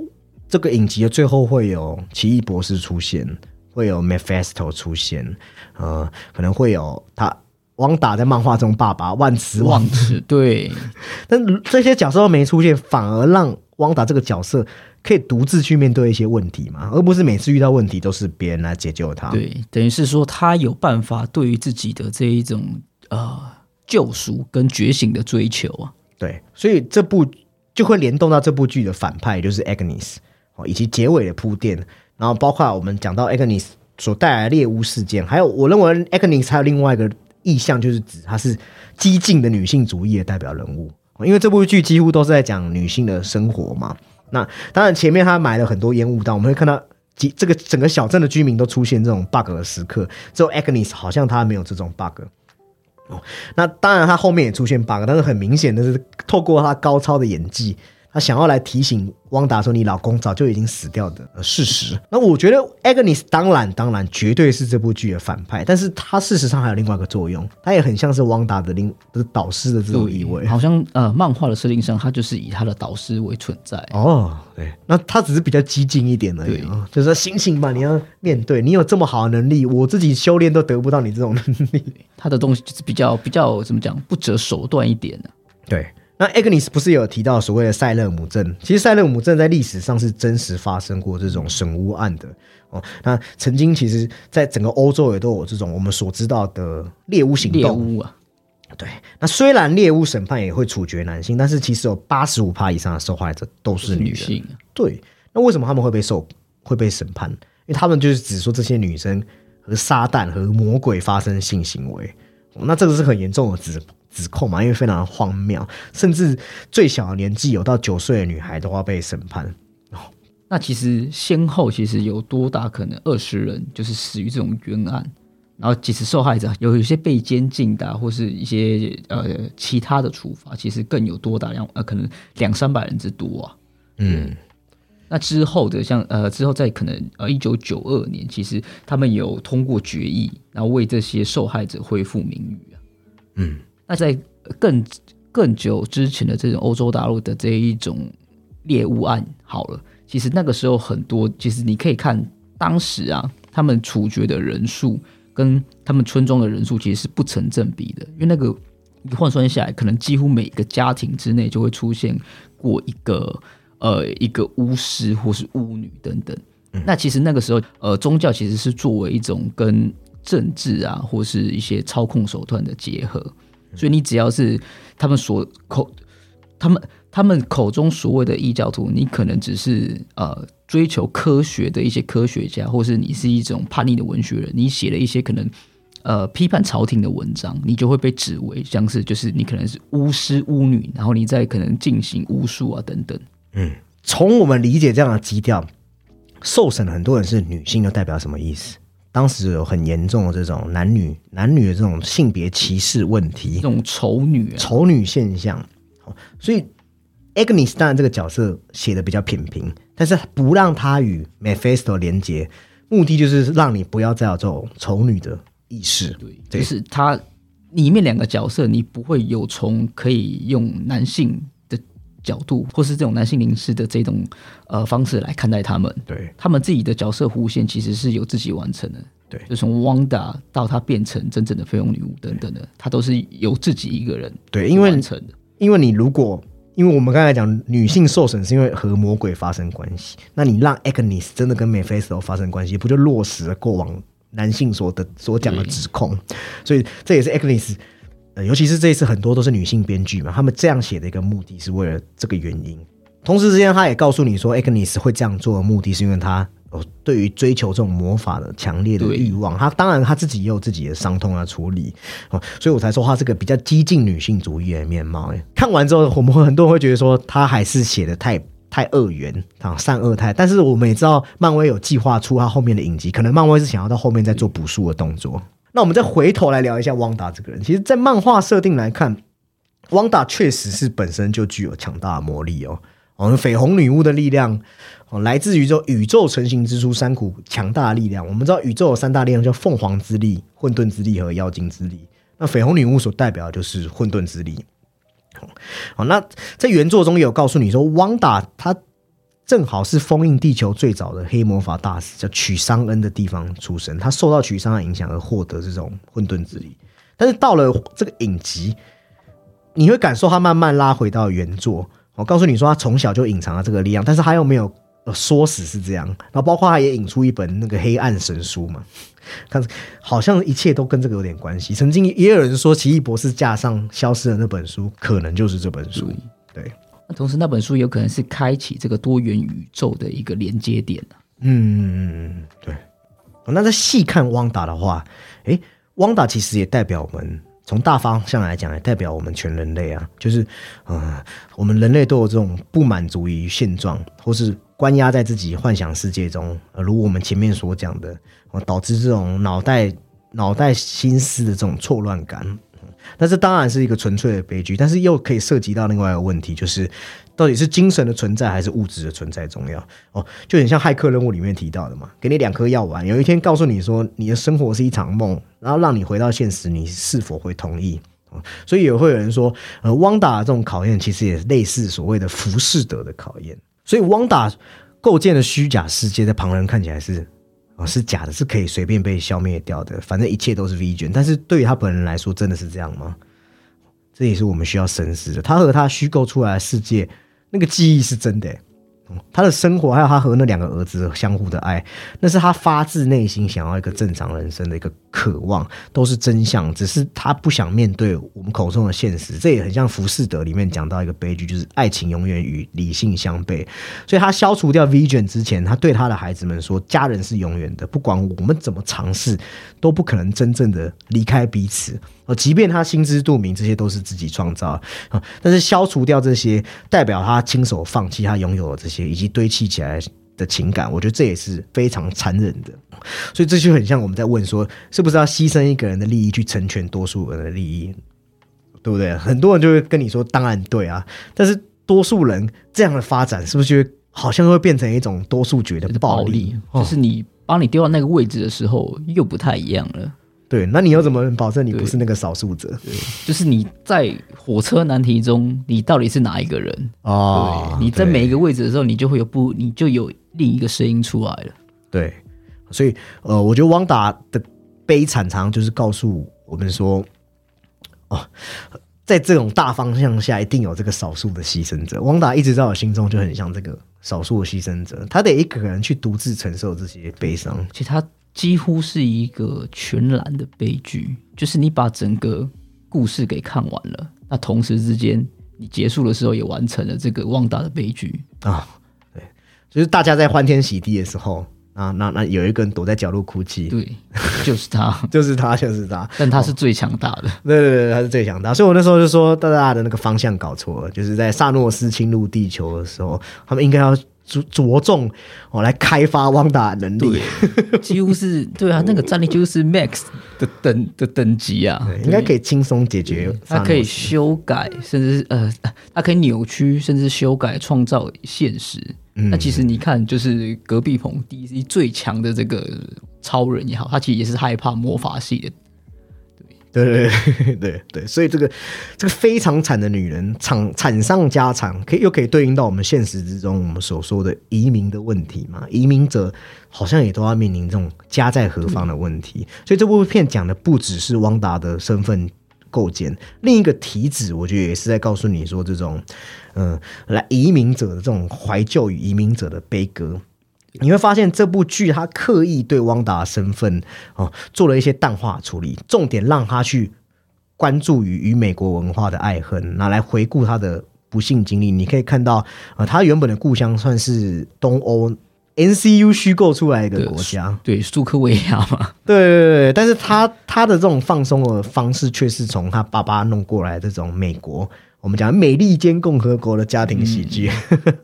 这个影集的最后会有奇异博士出现，会有 Mephisto 出现，呃，可能会有他汪达在漫画中爸爸万磁王忘，词，对 [laughs] 但这些角色都没出现，反而让汪达这个角色可以独自去面对一些问题嘛，而不是每次遇到问题都是别人来解救他。对，等于是说他有办法对于自己的这一种呃救赎跟觉醒的追求啊。对，所以这部就会联动到这部剧的反派，就是 Agnes 哦，以及结尾的铺垫，然后包括我们讲到 Agnes 所带来的猎巫事件，还有我认为 Agnes 还有另外一个意象，就是指她是激进的女性主义的代表人物，因为这部剧几乎都是在讲女性的生活嘛。那当然前面她买了很多烟雾弹，我们会看到。几这个整个小镇的居民都出现这种 bug 的时刻，只有 Agnes 好像他没有这种 bug。哦，那当然，他后面也出现 bug，但是很明显的是，透过他高超的演技，他想要来提醒汪达说：“你老公早就已经死掉的呃事实。”那我觉得 Agnes 当然当然绝对是这部剧的反派，但是他事实上还有另外一个作用，他也很像是汪达的另的导师的这种意味。好像呃，漫画的设定上，他就是以他的导师为存在。哦，对，那他只是比较激进一点而已就是说醒醒吧，你要面对，你有这么好的能力，我自己修炼都得不到你这种能力。他的东西就是比较比较怎么讲，不择手段一点的、对，那 Agnes 不是有提到所谓的塞勒姆镇？其实塞勒姆镇在历史上是真实发生过这种审巫案的哦。那曾经其实，在整个欧洲也都有这种我们所知道的猎巫行动。猎巫啊，对。那虽然猎巫审判也会处决男性，但是其实有八十五趴以上的受害者都是。女性。对。那为什么他们会被受会被审判？因为他们就是只说这些女生和撒旦和魔鬼发生性行为。那这个是很严重的指指控嘛？因为非常荒谬，甚至最小的年纪有到九岁的女孩都要被审判。那其实先后其实有多大可能二十人就是死于这种冤案，然后其实受害者有有些被监禁的，或是一些呃其他的处罚，其实更有多大量呃可能两三百人之多啊。嗯。那之后的像呃之后在可能呃一九九二年，其实他们有通过决议，然后为这些受害者恢复名誉啊。嗯，那在更更久之前的这种欧洲大陆的这一种猎物案，好了，其实那个时候很多，其实你可以看当时啊，他们处决的人数跟他们村庄的人数其实是不成正比的，因为那个换算下来，可能几乎每个家庭之内就会出现过一个。呃，一个巫师或是巫女等等，那其实那个时候，呃，宗教其实是作为一种跟政治啊，或是一些操控手段的结合，所以你只要是他们所口，他们他们口中所谓的异教徒，你可能只是呃追求科学的一些科学家，或是你是一种叛逆的文学人，你写了一些可能呃批判朝廷的文章，你就会被指为像是就是你可能是巫师巫女，然后你在可能进行巫术啊等等。嗯，从我们理解这样的基调，受审的很多人是女性，又代表什么意思？当时有很严重的这种男女男女的这种性别歧视问题，这种丑女丑女现象。所以 Agnes 当然这个角色写的比较平平，但是不让他与 Mephisto 连接，目的就是让你不要再有这种丑女的意识。对，就是他里面两个角色，你不会有从可以用男性。角度，或是这种男性凝视的这种呃方式来看待他们，对他们自己的角色弧线其实是由自己完成的，对，就从汪达到他变成真正的绯红女巫等等的，他都是由自己一个人对，因为完成的。因为你如果，因为我们刚才讲女性受损是因为和魔鬼发生关系，那你让 Agnes 真的跟 Mephisto 发生关系，不就落实了过往男性所的所讲的指控？所以这也是 Agnes。呃，尤其是这一次很多都是女性编剧嘛，他们这样写的一个目的是为了这个原因。同时之间，他也告诉你说，Agnes 会这样做的目的是因为他哦，对于追求这种魔法的强烈的欲望。他当然他自己也有自己的伤痛要处理哦，所以我才说他是个比较激进女性主义的面貌。看完之后，我们会很多人会觉得说，他还是写的太太二元啊，善恶太。但是我们也知道，漫威有计划出他后面的影集，可能漫威是想要到后面再做补数的动作。那我们再回头来聊一下汪达这个人。其实，在漫画设定来看，汪达确实是本身就具有强大的魔力哦。我们，绯红女巫的力量哦，来自于这宇宙成型之初三股强大的力量。我们知道宇宙有三大力量，叫凤凰之力、混沌之力和妖精之力。那绯红女巫所代表的就是混沌之力。好，那在原作中也有告诉你说，汪达他。正好是封印地球最早的黑魔法大师，叫曲桑恩的地方出生。他受到曲桑恩影响而获得这种混沌之力。但是到了这个影集，你会感受他慢慢拉回到原作。我告诉你说，他从小就隐藏了这个力量，但是他又没有说死是这样。然后包括他也引出一本那个黑暗神书嘛，[laughs] 看好像一切都跟这个有点关系。曾经也有人说，奇异博士架上消失的那本书，可能就是这本书。对。同时，那本书有可能是开启这个多元宇宙的一个连接点嗯，对。那在细看汪达的话，诶，汪达其实也代表我们从大方向来讲，也代表我们全人类啊。就是，嗯，我们人类都有这种不满足于现状，或是关押在自己幻想世界中，呃如我们前面所讲的，导致这种脑袋脑袋心思的这种错乱感。那这当然是一个纯粹的悲剧，但是又可以涉及到另外一个问题，就是到底是精神的存在还是物质的存在重要？哦，就很像骇客任务里面提到的嘛，给你两颗药丸，有一天告诉你说你的生活是一场梦，然后让你回到现实，你是否会同意？所以也会有人说，呃，汪达这种考验其实也类似所谓的浮士德的考验。所以汪达构建的虚假世界，在旁人看起来是。是假的，是可以随便被消灭掉的。反正一切都是 V 卷，但是对于他本人来说，真的是这样吗？这也是我们需要深思的。他和他虚构出来的世界，那个记忆是真的、他的生活，还有他和那两个儿子相互的爱，那是他发自内心想要一个正常人生的一个渴望，都是真相，只是他不想面对我们口中的现实。这也很像《浮士德》里面讲到一个悲剧，就是爱情永远与理性相悖。所以他消除掉 Vision 之前，他对他的孩子们说：“家人是永远的，不管我们怎么尝试，都不可能真正的离开彼此。”哦，即便他心知肚明，这些都是自己创造啊，但是消除掉这些，代表他亲手放弃他拥有的这些，以及堆砌起来的情感，我觉得这也是非常残忍的。所以这就很像我们在问说，是不是要牺牲一个人的利益去成全多数人的利益，对不对？很多人就会跟你说，当然对啊，但是多数人这样的发展，是不是就会好像会变成一种多数决的暴力？哦就是你把你丢到那个位置的时候，又不太一样了。对，那你又怎么保证你不是那个少数者？就是你在火车难题中，你到底是哪一个人？哦，你在每一个位置的时候，你就会有不，你就有另一个声音出来了。对，所以呃，我觉得汪达的悲惨常常就是告诉我们说，哦，在这种大方向下，一定有这个少数的牺牲者。汪达一直在我心中就很像这个少数的牺牲者，他得一个人去独自承受这些悲伤。其实它几乎是一个全然的悲剧，就是你把整个故事给看完了，那同时之间你结束的时候也完成了这个旺达的悲剧。啊，对，就是大家在欢天喜地的时候，啊，那那有一个人躲在角落哭泣，对，就是他，[laughs] 就是他，就是他。但他是最强大的。对对对，他是最强大。所以我那时候就说，大家的那个方向搞错了，就是在萨诺斯侵入地球的时候，他们应该要着着重哦来开发汪达能力，[laughs] 几乎是对啊，那个战力几乎是 Max 的等的等级啊，应该可以轻松解决。它可以修改，甚至呃，它可以扭曲，甚至修改、创造现实。嗯那其实你看，就是隔壁棚 DC 最强的这个超人也好，他其实也是害怕魔法系的。对对对对对，所以这个这个非常惨的女人，惨惨上加惨，可以又可以对应到我们现实之中我们所说的移民的问题嘛？移民者好像也都要面临这种家在何方的问题，所以这部片讲的不只是汪达的身份构建，另一个题旨，我觉得也是在告诉你说，这种嗯、来移民者的这种怀旧与移民者的悲歌。你会发现这部剧他刻意对汪达的身份哦做了一些淡化处理，重点让他去关注于与美国文化的爱恨，拿来回顾他的不幸经历。你可以看到，呃，他原本的故乡算是东欧 NCU 虚构出来的一个国家，对，苏科维亚嘛，[laughs] 对对对对，但是他他的这种放松的方式，却是从他爸爸弄过来的这种美国，我们讲美利坚共和国的家庭喜剧。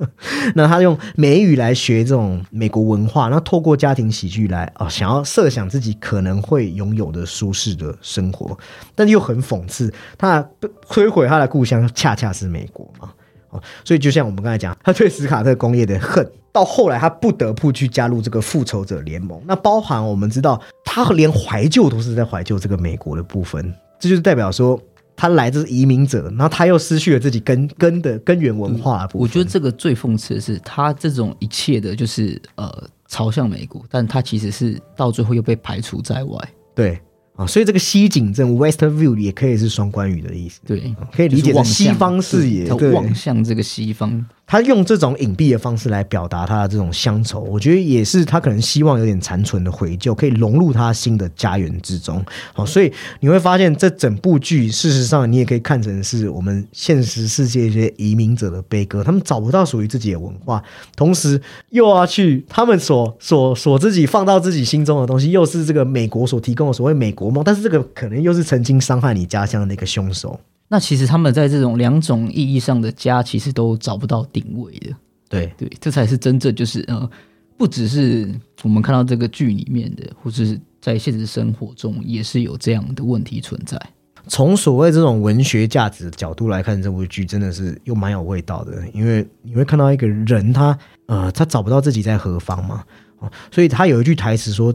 [laughs] 那他用美语来学这种美国文化，那透过家庭喜剧来哦，想要设想自己可能会拥有的舒适的生活，但又很讽刺，他摧毁他的故乡恰恰是美国嘛。哦，所以就像我们刚才讲，他对史卡特工业的恨，到后来他不得不去加入这个复仇者联盟。那包含我们知道，他连怀旧都是在怀旧这个美国的部分，这就是代表说他来自移民者，然后他又失去了自己根根的根源文化。我觉得这个最讽刺的是，他这种一切的就是呃朝向美国，但他其实是到最后又被排除在外。对啊，所以这个西景镇 （West View） 也可以是双关语的意思。对，可以理解就是望向成西方视野望向这个西方。他用这种隐蔽的方式来表达他的这种乡愁，我觉得也是他可能希望有点残存的回旧，可以融入他新的家园之中。好，所以你会发现这整部剧，事实上你也可以看成是我们现实世界一些移民者的悲歌，他们找不到属于自己的文化，同时又要去他们所所所自己放到自己心中的东西，又是这个美国所提供的所谓美国梦，但是这个可能又是曾经伤害你家乡的那个凶手。那其实他们在这种两种意义上的家，其实都找不到定位的。对，对，这才是真正就是呃，不只是我们看到这个剧里面的，或者是在现实生活中也是有这样的问题存在。从所谓这种文学价值的角度来看，这部剧真的是又蛮有味道的，因为你会看到一个人他呃他找不到自己在何方嘛，哦，所以他有一句台词说，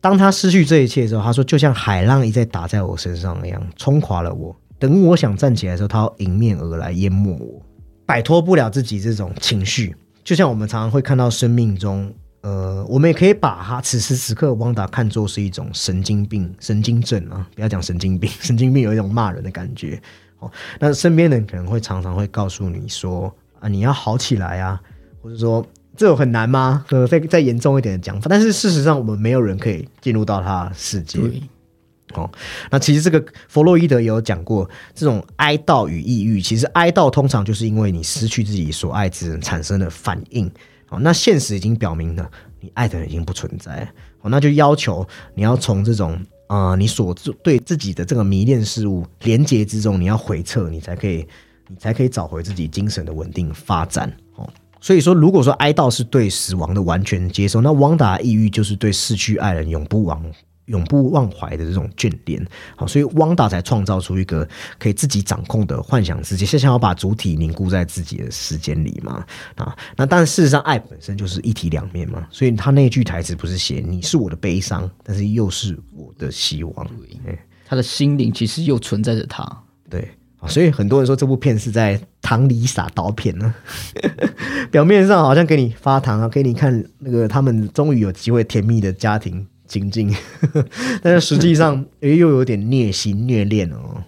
当他失去这一切的时候，他说就像海浪一再打在我身上一样，冲垮了我。等我想站起来的时候，他要迎面而来淹没我，摆脱不了自己这种情绪。就像我们常常会看到生命中，呃，我们也可以把他此时此刻汪达看作是一种神经病、神经症啊，不要讲神经病，[laughs] 神经病有一种骂人的感觉。哦，那身边人可能会常常会告诉你说啊，你要好起来啊，或者说这有很难吗？呃，再再严重一点的讲法，但是事实上我们没有人可以进入到他世界。哦，那其实这个弗洛伊德也有讲过，这种哀悼与抑郁，其实哀悼通常就是因为你失去自己所爱之人产生的反应。哦，那现实已经表明了，你爱的人已经不存在。哦，那就要求你要从这种啊、你所对自己的这个迷恋事物连结之中，你要回撤，你才可以，你才可以找回自己精神的稳定发展。哦，所以说，如果说哀悼是对死亡的完全接受，那汪达抑郁就是对逝去爱人永不忘。永不忘怀的这种眷恋，好，所以汪达才创造出一个可以自己掌控的幻想世界，是想要把主体凝固在自己的时间里嘛？啊，那但事实上，爱本身就是一体两面嘛，所以他那句台词不是写你是我的悲伤，但是又是我的希望，对他的心灵其实又存在着他。对。啊所以很多人说这部片是在糖里撒刀片呢，[laughs] 表面上好像给你发糖啊，给你看那个他们终于有机会甜蜜的家庭精进，[laughs] 但是实际上诶又有点虐心虐恋哦。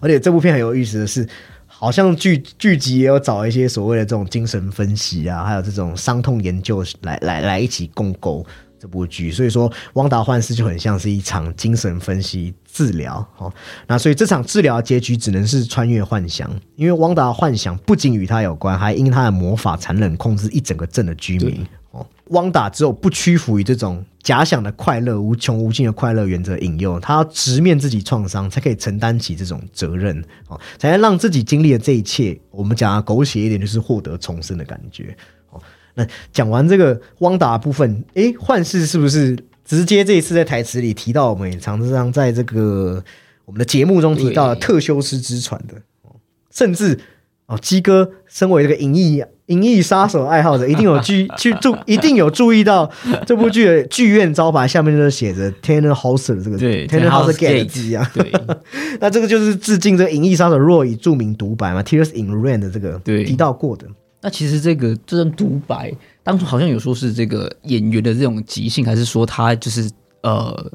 而且这部片很有意思的是，好像剧剧集也有找一些所谓的这种精神分析啊，还有这种伤痛研究来来来一起共构这部剧。所以说，《汪达幻视》就很像是一场精神分析治疗哦。那所以这场治疗结局只能是穿越幻想，因为汪达幻想不仅与他有关，还因他的魔法残忍控制一整个镇的居民。哦，汪达只有不屈服于这种假想的快乐、无穷无尽的快乐原则引诱，他要直面自己创伤，才可以承担起这种责任，哦，才能让自己经历的这一切，我们讲的狗血一点，就是获得重生的感觉。哦，那讲完这个汪达部分，诶，幻视是不是直接这一次在台词里提到，我们也常常在这个我们的节目中提到的特修斯之船的，哦甚至哦，鸡哥身为这个银翼银翼杀手爱好者，一定有注 [laughs] 去注，一定有注意到这部剧的剧院招牌下面就是写着 Tanner House 的这个对 Tanner House Gate 的 Gate 字啊。对，[laughs] 那这个就是致敬这个银翼杀手 Roy 著名独白嘛，Tears in Rain 的这个对提到过的。那其实这个这段独白，当初好像有说是这个演员的这种即兴，还是说他就是呃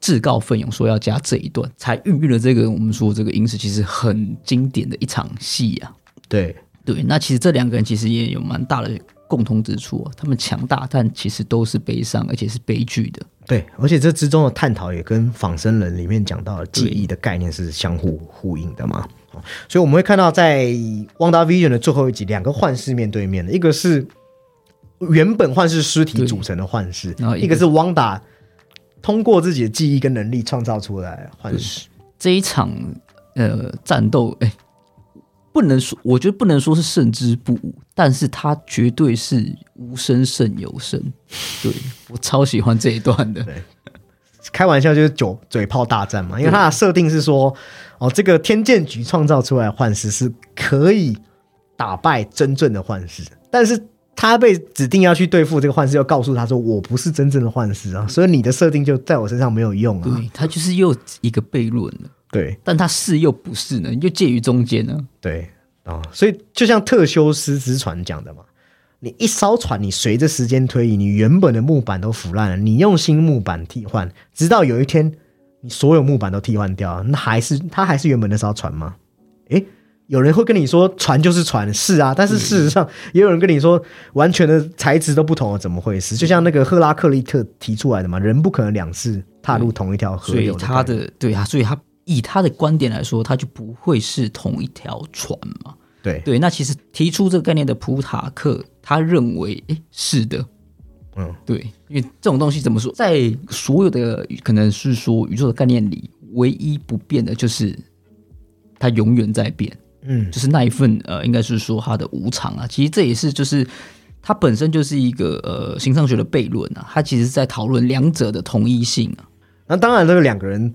自告奋勇说要加这一段，才孕育了这个我们说这个影史其实很经典的一场戏啊。对，对，那其实这两个人其实也有蛮大的共通之处啊，他们强大，但其实都是悲伤，而且是悲剧的。对，而且这之中的探讨也跟《仿生人》里面讲到的记忆的概念是相互呼应的嘛。哦所以我们会看到，在《汪达 Vision》的最后一集，两个幻视面对面的，一个是原本幻视尸体组成的幻视然后，一个是汪达通过自己的记忆跟能力创造出来的幻视。这一场呃战斗，哎，不能说，我觉得不能说是胜之不武，但是他绝对是无声胜有声。对我超喜欢这一段的，开玩笑就是酒嘴炮大战嘛，因为它的设定是说，哦，这个天剑局创造出来的幻视是可以打败真正的幻视，但是他被指定要去对付这个幻视，又告诉他说我不是真正的幻视啊，所以你的设定就在我身上没有用啊。对他就是又一个悖论了，对但他是又不是呢，又介于中间呢。对啊、所以就像特修斯之船讲的嘛，你一艘船，你随着时间推移，你原本的木板都腐烂了，你用新木板替换，直到有一天你所有木板都替换掉了，那还是它还是原本那艘船吗？诶，有人会跟你说船就是船，是啊，但是事实上也有人跟你说完全的材质都不同了，怎么回事？就像那个赫拉克利特提出来的嘛，人不可能两次踏入同一条河所以流他的对啊，所以他以他的观点来说，他就不会是同一条船嘛。对对，那其实提出这个概念的普塔克，他认为，诶，是的，嗯，对，因为这种东西怎么说，在所有的可能是说宇宙的概念里，唯一不变的就是它永远在变，嗯。就是那一份呃，应该是说它的无常啊。其实这也是就是它本身就是一个呃形上学的悖论啊，它其实是在讨论两者的同一性啊。那当然，这个两个人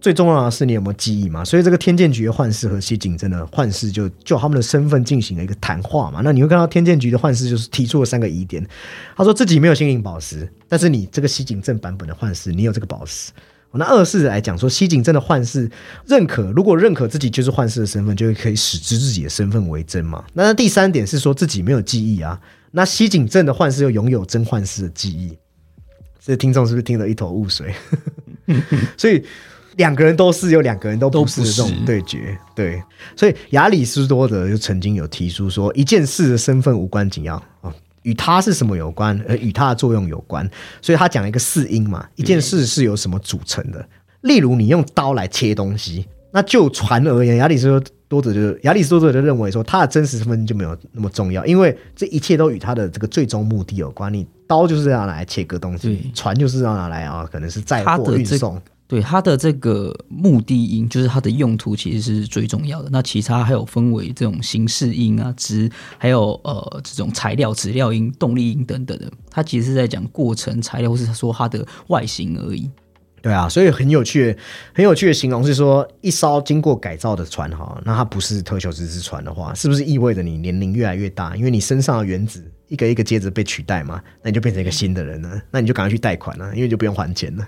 最重要的是你有没有记忆嘛？所以这个天剑局的幻视和西井真的幻视就就他们的身份进行了一个谈话嘛。那你会看到天剑局的幻视就是提出了三个疑点，他说自己没有心灵宝石，但是你这个西井镇版本的幻视，你有这个宝石。那二世来讲说，西井镇的幻视认可，如果认可自己就是幻视的身份，就可以使之自己的身份为真嘛。那第三点是说自己没有记忆啊，那西井镇的幻视又拥有真幻视的记忆，这听众是不是听得一头雾水？[laughs] 所以两个人都是，有两个人都不是的这种对决。对，所以亚里士多德就曾经有提出说，一件事的身份无关紧要啊。与它是什么有关，而与它的作用有关，所以他讲一个四因嘛，一件事是由什么组成的。例如，你用刀来切东西，那就船而言，亚里士多德就亚里士多德就认为说，他的真实身份就没有那么重要，因为这一切都与他的这个最终目的有关。你刀就是要拿来切割东西，船就是要拿来啊，可能是载货运送。对它的这个目的因，就是它的用途其实是最重要的。那其他还有分为这种形式因啊、质，还有呃这种材料、质料因、动力因等等的。它其实是在讲过程、材料，或是说它的外形而已。对啊，所以很有趣、很有趣的形容是说，一艘经过改造的船哈，那它不是特修斯之船的话，是不是意味着你年龄越来越大？因为你身上的原子一个一个接着被取代嘛，那你就变成一个新的人了，那你就赶快去贷款了，因为就不用还钱了。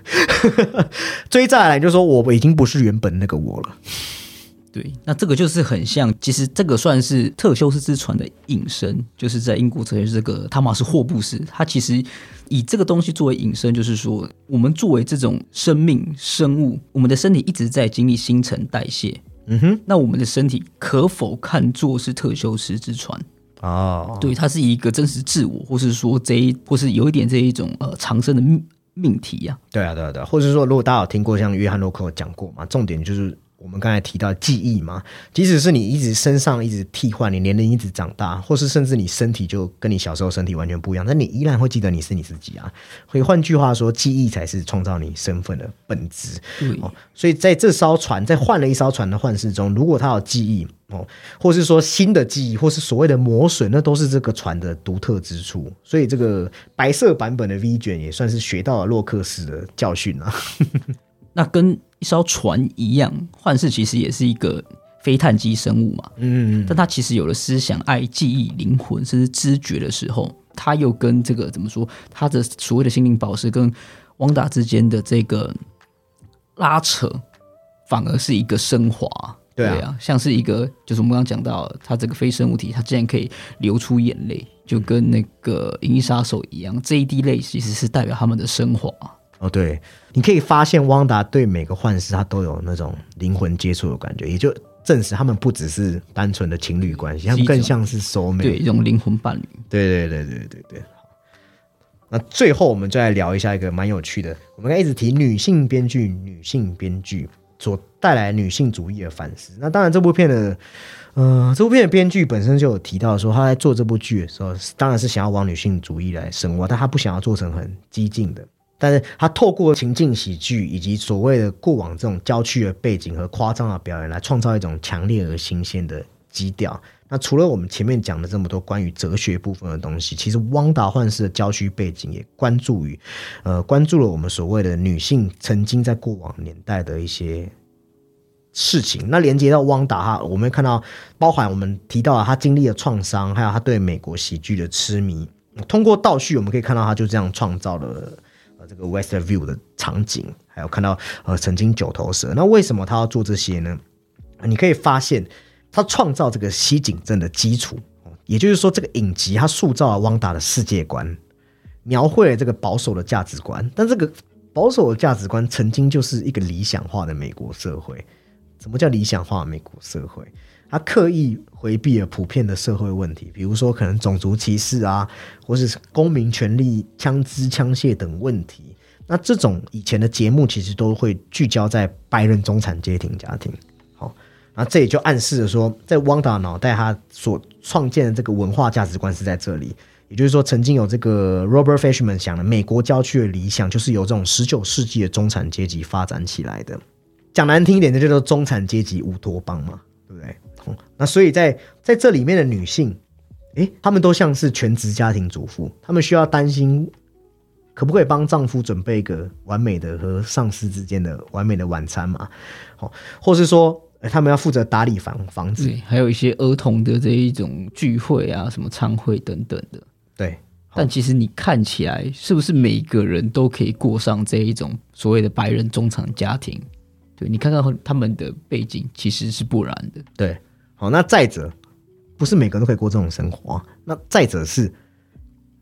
[laughs] 追债来就说我已经不是原本那个我了。对，那这个就是很像，其实这个算是特修斯之船的引申，就是在英国哲学这个汤马斯霍布斯，他其实以这个东西作为引申，就是说我们作为这种生命生物，我们的身体一直在经历新陈代谢，嗯哼，那我们的身体可否看作是特修斯之船？哦，对，它是一个真实自我，或是说这一，或是有一点这一种呃长生的命命题呀、对啊，对啊，对啊，或者说，如果大家有听过像约翰洛克讲过嘛，重点就是我们刚才提到记忆嘛，即使是你一直身上一直替换，你年龄一直长大，或是甚至你身体就跟你小时候身体完全不一样，但你依然会记得你是你自己啊。所以换句话说，记忆才是创造你身份的本质。哦，所以在这艘船在换了一艘船的幻视中，如果它有记忆哦，或是说新的记忆，或是所谓的磨损，那都是这个船的独特之处。所以这个白色版本的 V 卷也算是学到了洛克斯的教训啊。[laughs] 那跟一艘船一样，幻视其实也是一个非碳基生物嘛，嗯，但它其实有了思想、爱、记忆、灵魂，甚至知觉的时候，它又跟这个怎么说？它的所谓的心灵宝石跟汪达之间的这个拉扯，反而是一个升华。对啊像是一个，就是我们刚刚讲到，它这个非生物体，它竟然可以流出眼泪，就跟那个《银翼杀手》一样，这一滴泪其实是代表他们的升华。哦，对，你可以发现汪达对每个幻视他都有那种灵魂接触的感觉，也就证实他们不只是单纯的情侣关系，他们更像是 soul mate。对，一种灵魂伴侣。对对对对对对。好，那最后我们就来聊一下一个蛮有趣的，我们刚才一直提女性编剧，女性编剧所带来女性主义的反思。那当然，这部片的，呃，这部片的编剧本身就有提到说，他在做这部剧的时候，当然是想要往女性主义来深挖，但他不想要做成很激进的。但是他透过情境喜剧以及所谓的过往这种郊区的背景和夸张的表演，来创造一种强烈而新鲜的基调。那除了我们前面讲的这么多关于哲学部分的东西，其实汪达幻视的郊区背景也关注于，呃，关注了我们所谓的女性曾经在过往年代的一些事情。那连接到汪达哈，我们看到包含我们提到了他经历的创伤，还有他对美国喜剧的痴迷。通过倒叙，我们可以看到他就这样创造了这个 West View 的场景，还有看到呃曾经九头蛇。那为什么他要做这些呢？你可以发现，他创造这个西井镇的基础，也就是说，这个影集它塑造了汪达的世界观，描绘了这个保守的价值观。但这个保守的价值观曾经就是一个理想化的美国社会。什么叫理想化的美国社会？他刻意回避了普遍的社会问题，比如说可能种族歧视啊，或是公民权利、枪支枪械等问题。那这种以前的节目其实都会聚焦在白人中产阶庭家庭。好，那这也就暗示了说，在汪达脑袋他所创建的这个文化价值观是在这里。也就是说，曾经有这个 Robert Fishman 想的美国郊区的理想，就是由这种十九世纪的中产阶级发展起来的。讲难听一点，这叫做中产阶级乌托邦嘛，对不对？哦、那所以在在这里面的女性，诶，她们都像是全职家庭主妇，她们需要担心可不可以帮丈夫准备一个完美的和上司之间的完美的晚餐嘛？好、或是说，呃她们要负责打理房房子，对，还有一些儿童的这一种聚会啊，什么餐会等等的。对，但其实你看起来，是不是每个人都可以过上这一种所谓的白人中产家庭？对你看看他们的背景，其实是不然的。对，好，那再者，不是每个人都可以过这种生活啊。那再者是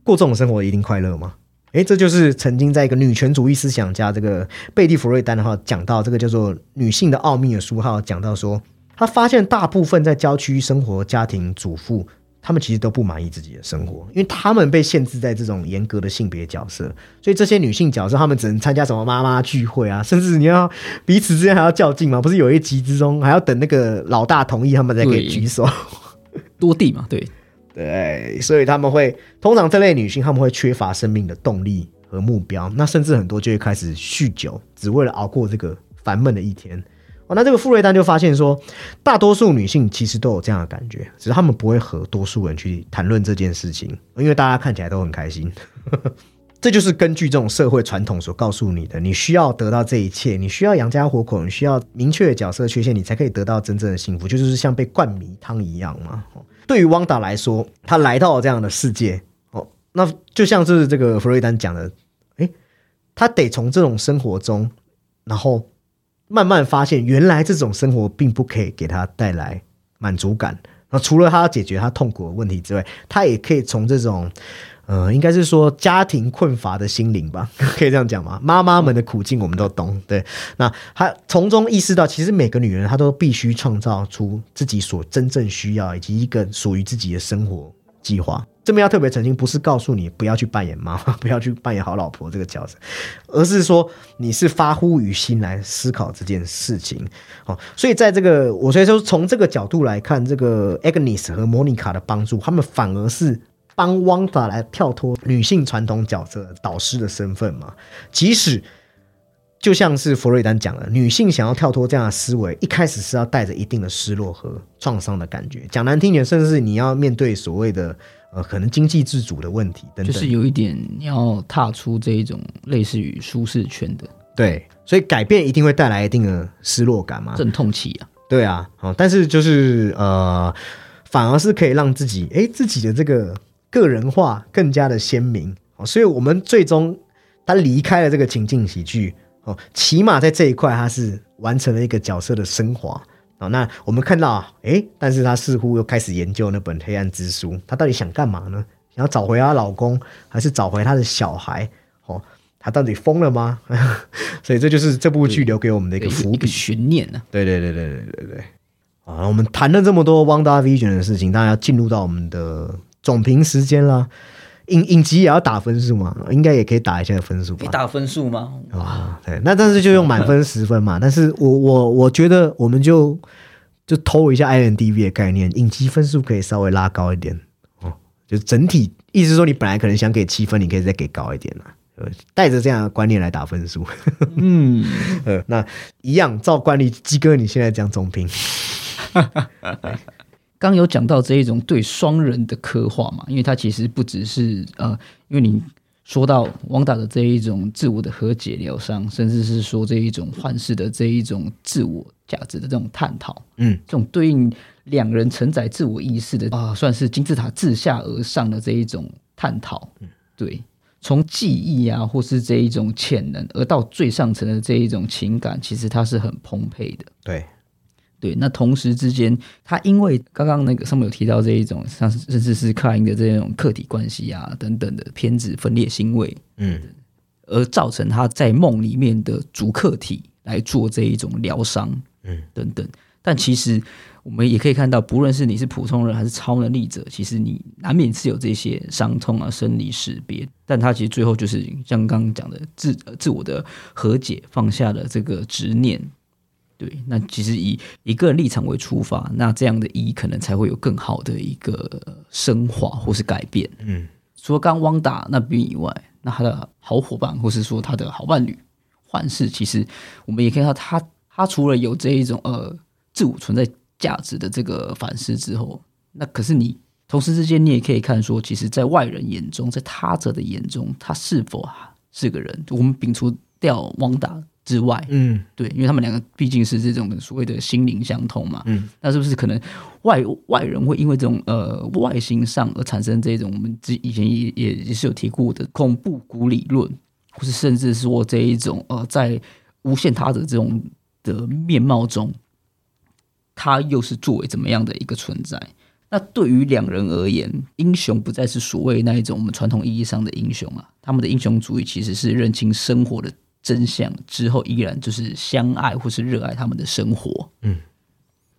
过这种生活一定快乐吗？诶，这就是曾经在一个女权主义思想家这个贝蒂·弗瑞丹的话讲到这个叫做《女性的奥秘》的书号，讲到说，他发现大部分在郊区生活家庭主妇，她们其实都不满意自己的生活，因为他们被限制在这种严格的性别角色，所以这些女性角色，她们只能参加什么妈妈聚会啊，甚至你要彼此之间还要较劲嘛，不是有一集之中还要等那个老大同意，他们才可以举手。多地嘛，对。[laughs] 对，所以他们会通常这类女性，他们会缺乏生命的动力和目标，那甚至很多就会开始酗酒，只为了熬过这个烦闷的一天。那这个富瑞丹就发现说，大多数女性其实都有这样的感觉，只是他们不会和多数人去谈论这件事情，因为大家看起来都很开心。[laughs] 这就是根据这种社会传统所告诉你的，你需要得到这一切，你需要养家活口，你需要明确的角色缺陷，你才可以得到真正的幸福，就是像被灌迷汤一样嘛。对于汪达来说，他来到了这样的世界，哦，那就像是这个弗瑞丹讲的，诶，他得从这种生活中，然后慢慢发现，原来这种生活并不可以给他带来满足感。那除了他要解决他痛苦的问题之外，他也可以从这种。呃，应该是说家庭困乏的心灵吧，[laughs] 可以这样讲吗？妈妈们的苦境我们都懂，对。那他从中意识到，其实每个女人她都必须创造出自己所真正需要以及一个属于自己的生活计划。这边要特别澄清，不是告诉你不要去扮演妈妈，[laughs] 不要去扮演好老婆这个角色，而是说你是发乎于心来思考这件事情。好，所以在这个我所以说从这个角度来看，这个 Agnes 和莫妮卡的帮助，他们反而是。帮汪达来跳脱女性传统角色导师的身份嘛？即使就像是弗瑞丹讲的，女性想要跳脱这样的思维，一开始是要带着一定的失落和创伤的感觉。讲难听点，甚至是你要面对所谓的呃可能经济自主的问题等等，就是有一点要踏出这一种类似于舒适圈的。对，所以改变一定会带来一定的失落感嘛？阵痛期啊。对啊，哦，但是就是呃，反而是可以让自己哎自己的这个。个人化更加的鲜明哦，所以我们最终他离开了这个情境喜剧哦，起码在这一块他是完成了一个角色的升华啊。那我们看到哎，但是他似乎又开始研究那本黑暗之书，他到底想干嘛呢？想要找回她老公，还是找回他的小孩？哦，他到底疯了吗？[laughs] 所以这就是这部剧留给我们的一个伏笔悬念呢。对对对对对对对。啊，我们谈了这么多《Wanda Vision》的事情，当然要进入到我们的。总评时间啦，影影集也要打分数嘛？应该也可以打一下分数吧？打分数吗？哇，对，那但是就用满分十分嘛。但是我我我觉得我们就就偷一下 INDV 的概念，影集分数可以稍微拉高一点哦。就整体意思说，你本来可能想给七分，你可以再给高一点了。呃，带着这样的观念来打分数。[laughs] 嗯，呃，那一样照惯例，鸡哥你现在讲总评。[laughs] 刚有讲到这一种对双人的刻画嘛，因为它其实不只是呃，因为你说到汪达的这一种自我的和解疗伤，甚至是说这一种幻视的这一种自我价值的这种探讨，嗯，这种对应两人承载自我意识的啊，算是金字塔自下而上的这一种探讨，嗯，对，从记忆啊，或是这一种潜能，而到最上层的这一种情感，其实它是很澎湃的，对。对，那同时之间，他因为刚刚那个上面有提到这一种，像甚至是克莱因的这种客体关系啊等等的偏执分裂行为，嗯，而造成他在梦里面的主客体来做这一种疗伤，嗯，等等。但其实我们也可以看到，不论是你是普通人还是超能力者，其实你难免是有这些伤痛啊、生离死别。但他其实最后就是像刚刚讲的自自我的和解，放下了这个执念。对，那其实以一个人立场为出发，那这样的一可能才会有更好的一个升华或是改变。嗯，除了刚汪达那边以外，那他的好伙伴或是说他的好伴侣幻视，其实我们也可以看到他，他除了有这一种呃自我存在价值的这个反思之后，那可是你同时之间你也可以看说，其实，在外人眼中，在他者的眼中，他是否是个人？我们摒除掉汪达。之外，嗯，对，因为他们两个毕竟是这种所谓的心灵相通嘛，嗯，那是不是可能外外人会因为这种呃外形上而产生这种我们之以前也也也是有提过的恐怖谷理论，或是甚至说这一种呃在无限他者这种的面貌中，他又是作为怎么样的一个存在？那对于两人而言，英雄不再是所谓那一种我们传统意义上的英雄啊，他们的英雄主义其实是认清生活的真相之后，依然就是相爱或是热爱他们的生活。嗯，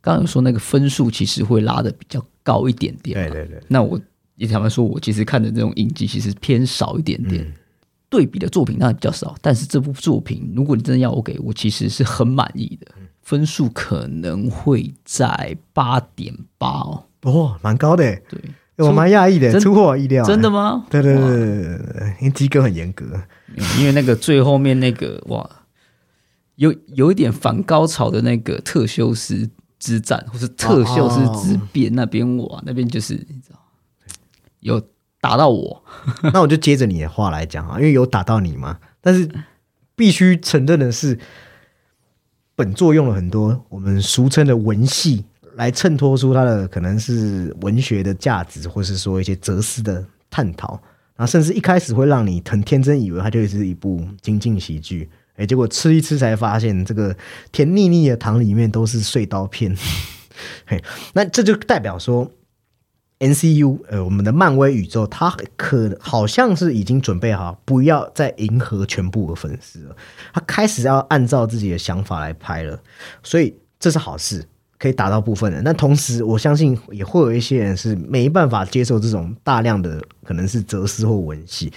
刚刚有说那个分数其实会拉的比较高一点点嘛，对对对，那我也坦白说，我其实看的这种影集其实偏少一点点。对比的作品当然比较少，但是这部作品，如果你真的要我给，我其实是很满意的，分数可能会在八点八哦。哦，蛮高的耶，对，我蛮讶异的，出乎我意料。真的？吗？对对对对对对对，因为鸡哥很严格。因为那个最后面那个哇，有有一点反高潮的那个特修斯之战，或是特修斯之变那边，哇，那边就是你知道，有打到我，[laughs] 那我就接着你的话来讲啊，因为有打到你嘛。但是必须承认的是，本作用了很多我们俗称的文戏，来衬托出它的可能是文学的价值，或是说一些哲思的探讨。然后甚至一开始会让你很天真以为它就是一部精进喜剧，哎，结果吃一吃才发现，这个甜腻腻的糖里面都是碎刀片。[laughs] 嘿，那这就代表说。NCU，呃，我们的漫威宇宙，它可好像是已经准备好，不要再迎合全部的粉丝了，它开始要按照自己的想法来拍了，所以这是好事，可以达到部分人。但同时，我相信也会有一些人是没办法接受这种大量的可能是哲思或文戏。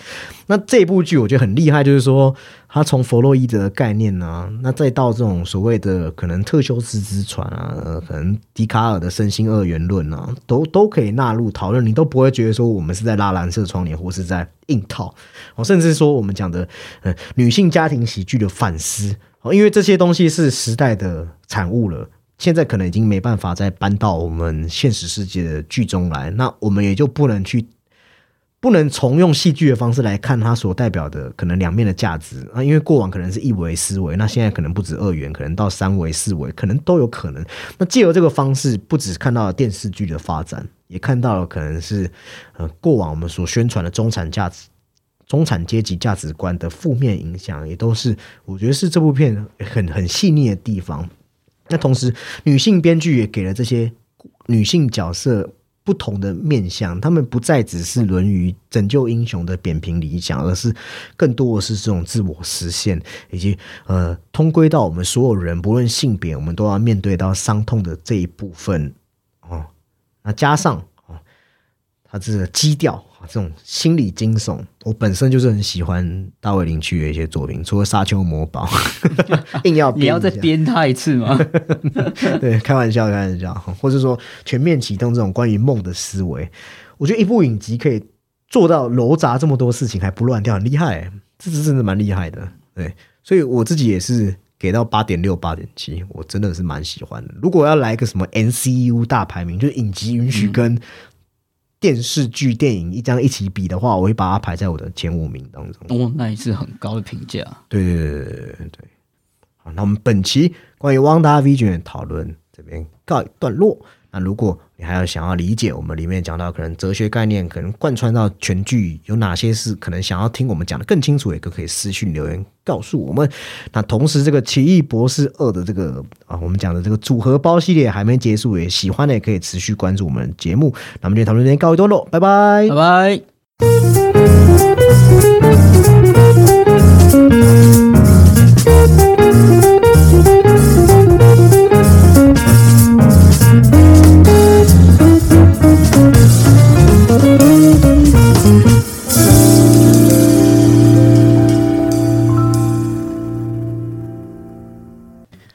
那这部剧我觉得很厉害，就是说他从弗洛伊德的概念啊，那再到这种所谓的可能特修斯之船啊，呃，可能笛卡尔的身心二元论啊，都都可以纳入讨论，你都不会觉得说我们是在拉蓝色窗帘或是在硬套，哦，甚至说我们讲的呃女性家庭喜剧的反思，哦，因为这些东西是时代的产物了。现在可能已经没办法再搬到我们现实世界的剧中来，那我们也就不能去不能从用戏剧的方式来看它所代表的可能两面的价值啊，因为过往可能是一维思维，那现在可能不止二元，可能到三维、四维，可能都有可能。那借由这个方式，不只看到了电视剧的发展，也看到了可能是呃过往我们所宣传的中产价值、中产阶级价值观的负面影响，也都是我觉得是这部片很很细腻的地方。那同时，女性编剧也给了这些女性角色不同的面向，她们不再只是沦于拯救英雄的扁平理想，而是更多的是这种自我实现，以及呃，通归到我们所有人，不论性别，我们都要面对到伤痛的这一部分哦。那加上哦，它这个基调，这种心理惊悚，我本身就是很喜欢大卫林区的一些作品，除了《沙丘魔堡》[laughs] [laughs] 硬要你要再编他一次吗？[laughs] 对，开玩笑，开玩笑，或者说全面启动这种关于梦的思维，我觉得一部影集可以做到糅杂这么多事情还不乱掉，很厉害欸，这是真的蛮厉害的。对，所以我自己也是给到八点六、八点七，我真的是蛮喜欢的。如果要来一个什么 NCU 大排名，就是影集允许跟电视剧、电影一张一起比的话，我会把它排在我的前五名当中。哦，那也是很高的评价。对对对对对对对。好，那我们本期关于汪达 Vision 的讨论这边告一段落。那如果你还要想要理解我们里面讲到可能哲学概念，可能贯穿到全剧有哪些是可能想要听我们讲的更清楚，也都可以私信留言告诉我们。那同时，这个《奇异博士二》的这个啊，我们讲的这个组合包系列还没结束，也喜欢的也可以持续关注我们节目。那我们今天讨论这边告一段落，拜拜拜拜。